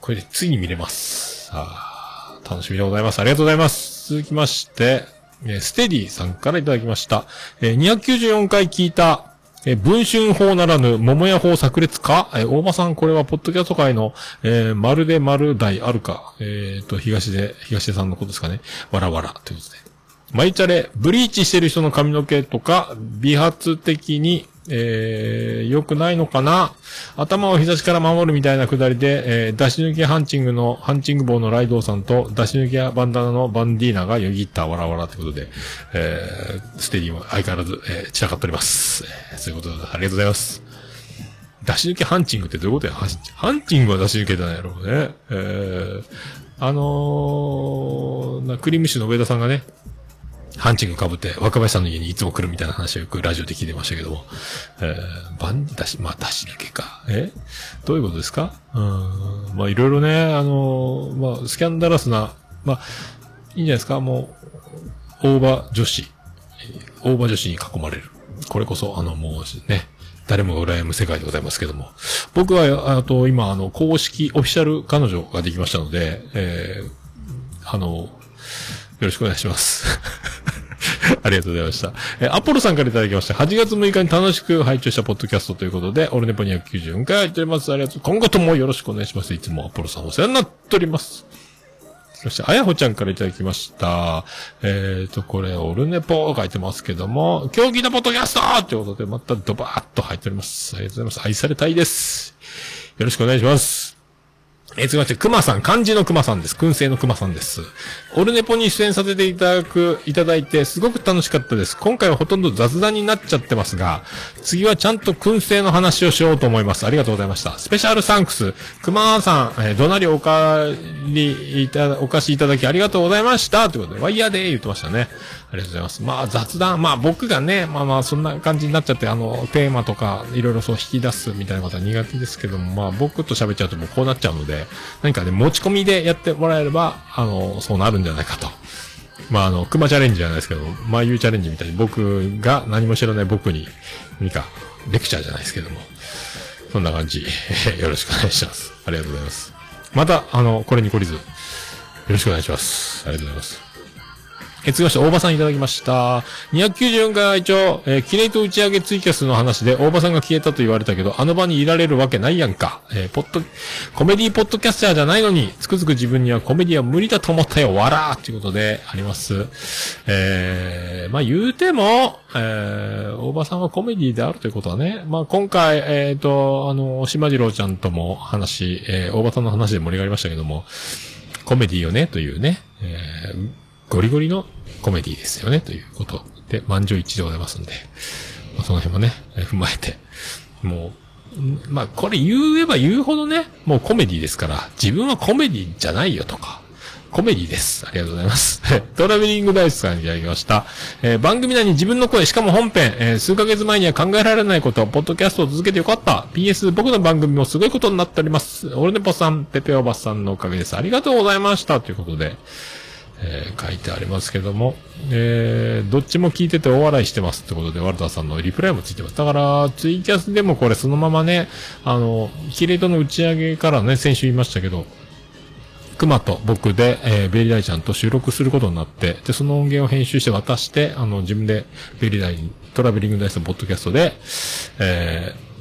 これでついに見れます。あ楽しみでございます。ありがとうございます。続きまして、えーステディさんからいただきました。えー294回聞いた、え文春法ならぬ桃屋法炸裂か？えー大場さん、これはポッドキャスト界の、えーまるで丸大あるか？えっ、と、東で、東出さんのことですかね。わらわら、ということで。マイチャレ、ブリーチしてる人の髪の毛とか、美髪的に、えー、良くないのかな？頭を日差しから守るみたいなくだりで、えー、出し抜きハンチングの、ハンチング棒のライドウさんと、出し抜きバンダナのバンディーナがよぎったわらわらということで、えー、ステディも相変わらず、えー、散らかっております。そういうことで、ありがとうございます。出し抜きハンチングってどういうことや？ハンチングは出し抜けたんやろうね。えー、あのー、なクリームシュの上田さんがね、ハンチング被って若林さんの家にいつも来るみたいな話をよくラジオで聞いてましたけども、えー、バン出し、まあ出し抜けか。え？どういうことですか？うん、まあいろいろね、あのーまあスキャンダラスな、まあ、いいんじゃないですか？もう、大場女子、大場女子に囲まれる。これこそ、あのもうね、誰もが羨む世界でございますけども。僕は、あと、今、あの、公式オフィシャル彼女ができましたので、えー、あの、よろしくお願いします。ありがとうございました。えーアポロさんからいただきました。8月6日に楽しく拝聴したポッドキャストということで、オルネポ294回入っております。ありがとう。今後ともよろしくお願いします。いつもアポロさんお世話になっております。そして、あやほちゃんからいただきました。えーと、これ、オルネポ書いてますけども、今日聞いたポッドキャストということで、またドバーッと入っております。ありがとうございます。愛されたいです。よろしくお願いします。えー、続きまして、熊さん、漢字の熊さんです。燻製の熊さんです。オルネポに出演させていただく、いただいて、すごく楽しかったです。今回はほとんど雑談になっちゃってますが、次はちゃんと燻製の話をしようと思います。ありがとうございました。スペシャルサンクス、熊さん、えー、どなりおかりいた、お貸しいただきありがとうございました。ということで、ワイヤーで言ってましたね。ありがとうございます。まあ雑談、まあ僕がね、まあまあそんな感じになっちゃって、あの、テーマとか、いろいろそう引き出すみたいなことは苦手ですけども、まあ僕と喋っちゃうともうこうなっちゃうので、何かね、持ち込みでやってもらえれば、あの、そうなるんじゃないかと。まああの、熊チャレンジじゃないですけど、まあいうチャレンジみたいに僕が何も知らない僕に、何か、レクチャーじゃないですけども、そんな感じ、よろしくお願いします。ありがとうございます。また、あの、これに懲りず、よろしくお願いします。ありがとうございます。え、続きまして、大場さんいただきました。294回会長、えー、キレイと打ち上げツイキャスの話で、大場さんが消えたと言われたけど、あの場にいられるわけないやんか。えー、ポッド、コメディポッドキャスターじゃないのに、つくづく自分にはコメディは無理だと思ったよ、わらーということで、あります。えー、まあ言うても、えー、大場さんはコメディであるということはね、まあ今回、えっ、と、あの、島次郎ちゃんとも話、えー、大場さんの話で盛り上がりましたけども、コメディよね、というね、えー、ゴリゴリのコメディですよね、ということで、満場一致でございますんで、まあ、その辺もね、踏まえて、もう、まあ、これ言えば言うほどね、もうコメディですから、自分はコメディじゃないよとか、コメディです。ありがとうございます。トラベリングダイスさんにいただきました。えー番組内に自分の声、しかも本編、えー数ヶ月前には考えられないこと、ポッドキャストを続けてよかった。PS、僕の番組もすごいことになっております。オルネポさん、ペペオバさんのおかげです。ありがとうございました。ということで、えー書いてありますけども、えーどっちも聞いてて大笑いしてますってことで、ワルターさんのリプライもついてます。だから、ツイキャスでもこれそのままね、あの、キレイトの打ち上げからね、先週言いましたけど、熊と僕で、えーベリーダイちゃんと収録することになって、で、その音源を編集して渡して、あの、自分でベリーダイに、トラベリングダイスのポッドキャストで、えー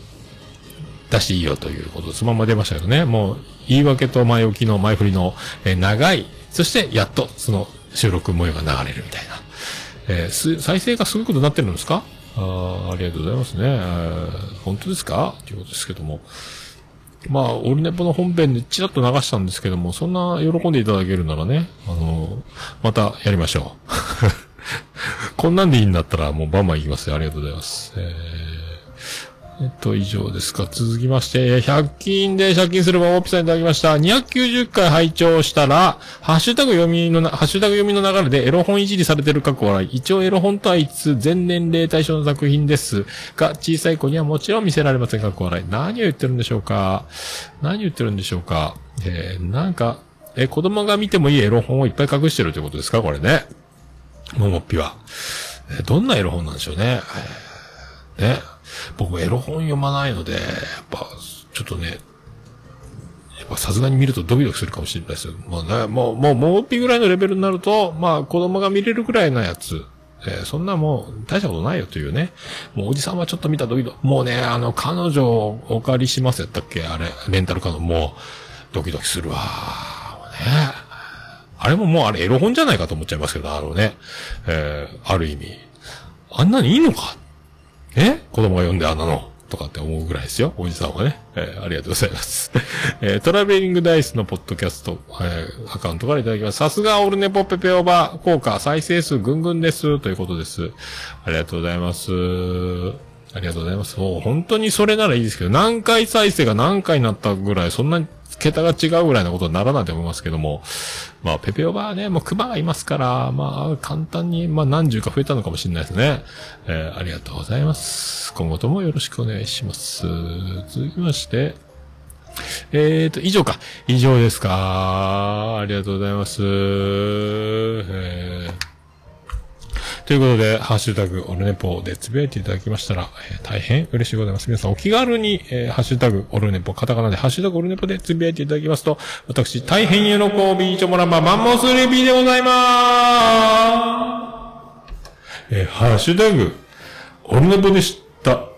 出していいよということで、そのまま出ましたけどね、もう、言い訳と前置きの前振りの、えー長い、そして、やっと、その、収録模様が流れるみたいな。えーす、再生がすごいことになってるんですか？あーありがとうございますね。え本当ですか？ということですけども。まあ、オルネポの本編でチラッと流したんですけども、そんな喜んでいただけるならね、あのまたやりましょう。こんなんでいいんだったらもうバンバン行きますよ。ありがとうございます。えーえっと、以上ですか。続きまして、100均で借金するバオピさんいただきました。290回拝聴したら、ハッシュタグ読みのな、ハッシュタグ読みの流れでエロ本いじりされてる過去笑い。一応エロ本とは言いつつ、全年齢対象の作品です。が、小さい子にはもちろん見せられません過去笑い。何を言ってるんでしょうか何を言ってるんでしょうかえー、なんか、え、子供が見てもいいエロ本をいっぱい隠してるということですか？これね。ももっぴは。えどんなエロ本なんでしょうね。ね。僕エロ本読まないので、やっぱ、ちょっとね、やっぱさすがに見るとドキドキするかもしれないですよ。まあね、もう、もう、もうっぴぐらいのレベルになると、まあ子供が見れるぐらいのやつ。えーそんなもう、大したことないよというね。もうおじさんはちょっと見たドキドキ、もうね、あの、彼女をお借りしますやったっけ？あれ、レンタルカードもう、ドキドキするわ。ね。あれももうあれエロ本じゃないかと思っちゃいますけど、あのね。えーある意味。あんなにいいのかえ？子供が読んであんなのとかって思うぐらいですよ。おじさんはね。えーありがとうございます。えートラベリングダイスのポッドキャスト、えーアカウントからいただきます。さすがオルネポペペオバ効果、再生数ぐんぐんです。ということです。ありがとうございます。ありがとうございます。もう本当にそれならいいですけど、何回再生が何回になったぐらい、そんなに桁が違うぐらいのことにならないと思いますけども、まあ、ペペオバはね、もう熊がいますから、まあ、簡単に、まあ、何十か増えたのかもしれないですね。えーありがとうございます。今後ともよろしくお願いします。続きまして、えーと、以上か。以上ですか。ありがとうございます。えーということで、ハッシュタグ、オルネポでつぶやいていただきましたら、えー大変嬉しいございます。皆さんお気軽に、えーハッシュタグ、オルネポ、カタカナで、ハッシュタグ、オルネポでつぶやいていただきますと、私、大変喜び、チョモランマ、マンモスレビーでございまーす。えーハッシュタグ、オルネポでした。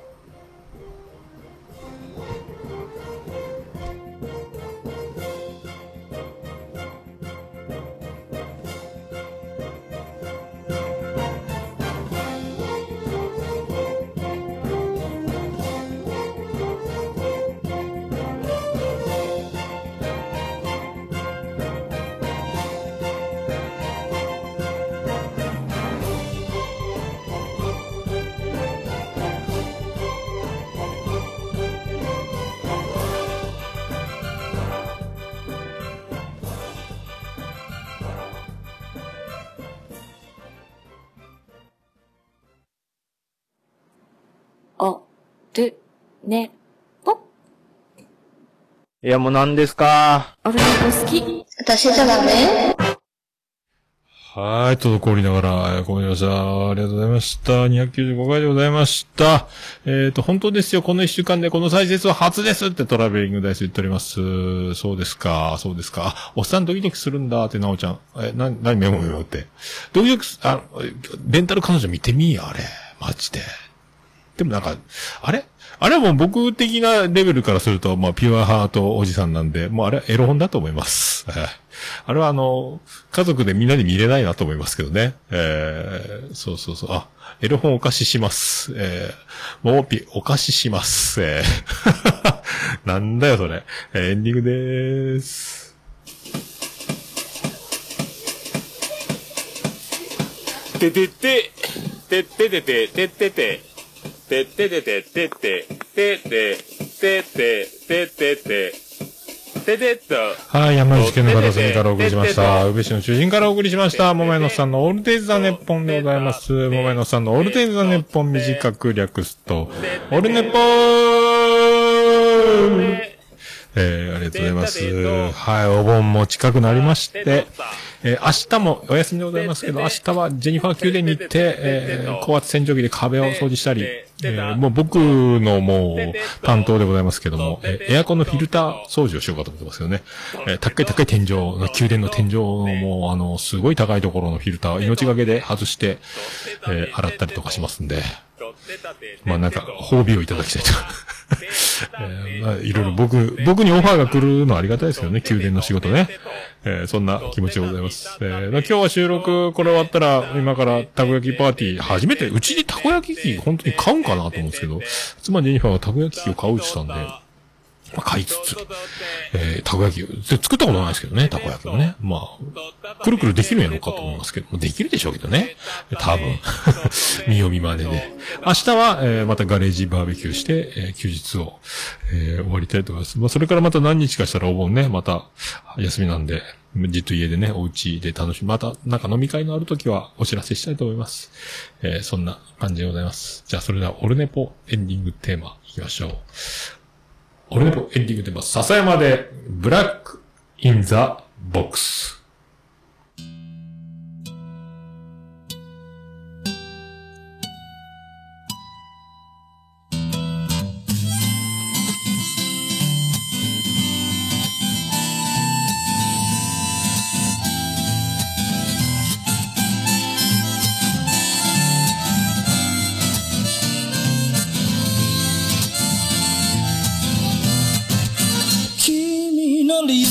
いや、もう何ですか？オルネポ好き。私じゃダメ？はーい、滞りながら、えーごめんなさい。ありがとうございました。295回でございました。えっ、と、本当ですよ。この一週間でこの再生は初ですってトラベリングダイス言っております。そうですか、そうですか。あおっさんドキドキするんだって、なおちゃん。え、な、なにメモメモって。ドキドキす、あ、レンタル彼女見てみーあれ。マジで。でもなんか、あれ？あれはもう僕的なレベルからすると、まあ、ピュアハートおじさんなんで、もうあれはエロ本だと思います。あれはあの、家族でみんなで見れないなと思いますけどね。えーそうそうそう。あ、エロ本お貸しします。えー、もうピ、お貸しします。えー なんだよそれ。エンディングでーす。ててて、てっててて、ててて、てっててて、てって、てって、てって、てってて、ててっと。はい、山口県の片隅からお送りしました。宇部市の中心からお送りしました。桃屋のさんのオールデイズ・ザ・ネッポンでございます。桃屋のさんのオールデイズ・ザ・ネッポン短く略すと、オルネポーえー、ありがとうございます。はい、お盆も近くなりまして、えー、明日もお休みでございますけど、明日はジェニファー宮殿に行って、えー、高圧洗浄機で壁を掃除したり、えー、もう僕のもう担当でございますけども、えーエアコンのフィルター掃除をしようかと思ってますよね。えー、高い高い天井の、宮殿の天井のもう、あの、すごい高いところのフィルターを命がけで外して、えー、洗ったりとかしますんで、まあなんか、褒美をいただきたいと。えまあ、いろいろ僕、僕にオファーが来るのはありがたいですけどね、宮殿の仕事ね。えーそんな気持ちでございます。えー今日は収録、これ終わったら、今からたこ焼きパーティー、初めて、うちにたこ焼き器、本当に買うんかなと思うんですけど、妻ジェニファーはたこ焼き器を買うって言ってたんで、まあ、買いつつ、えー、たこ焼きを、作ったことないですけどね、たこ焼きをね。まあ、くるくるできるんやろうかと思いますけど、できるでしょうけどね。多分。見よう見まねで。明日は、えーまたガレージバーベキューして、えー休日を、えー終わりたいと思います。まあ、それからまた何日かしたらお盆ね、また、休みなんで、じっと家でね、お家で楽しみ、また、なんか飲み会のある時はお知らせしたいと思います。えーそんな感じでございます。じゃあ、それでは、オルネポエンディングテーマ、いきましょう。俺のエンディングでも、笹山で、 Black in the Box。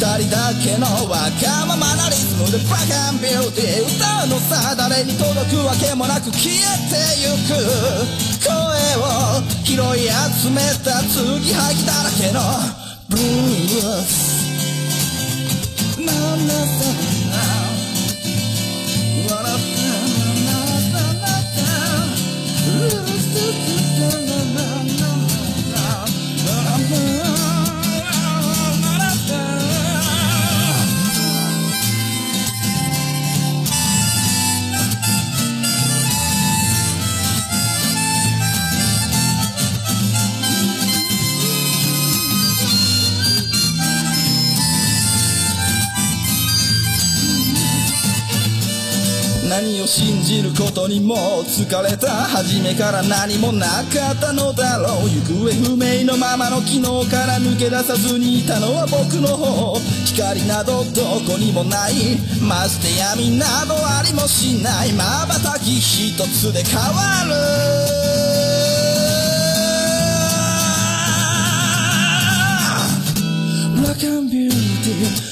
二人だけのわがままなリズムでブラックアンビューティー歌うのさ誰に届くわけもなく消えてゆく声を拾い集めた継ぎはぎだらけのブルース。なんだ何をことにも疲れた初めから何もなかったのだろう。行方不明のままの昨日から抜け出さずにいたのは僕の方。光などどこにもない。まして闇などありもしない。まばたき一つで変わる。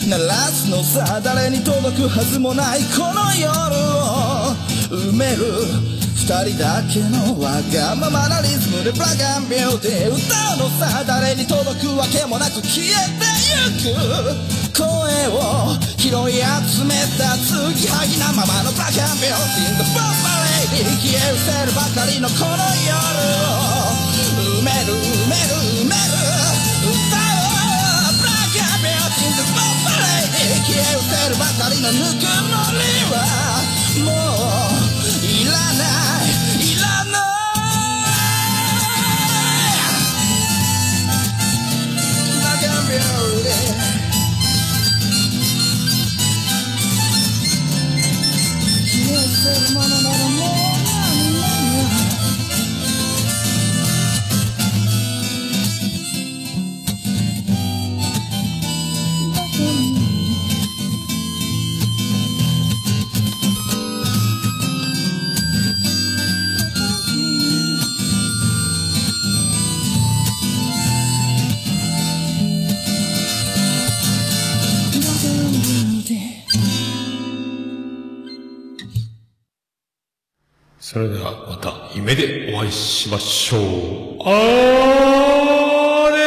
鳴らすのさ誰に届くはずもないこの夜を。埋める二人だけのわがままなリズムでブラガンビューティー歌うのさ誰に届くわけもなく消えてゆく声を拾い集めた継ぎはぎなままのブラガンビューティー The Bomb Lady 消え失せるばかりのこの夜。を埋める埋める。埋める歌う。ブラガンビューティー The Bomb Lady 消え失せるばかりのぬくもりは。消それではまた夢でお会いしましょう。あーれ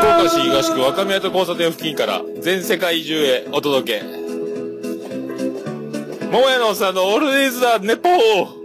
福岡市東区若宮と交差点付近から全世界中へお届け。桃屋のおっさんのオールディーズ・ザ・ネポー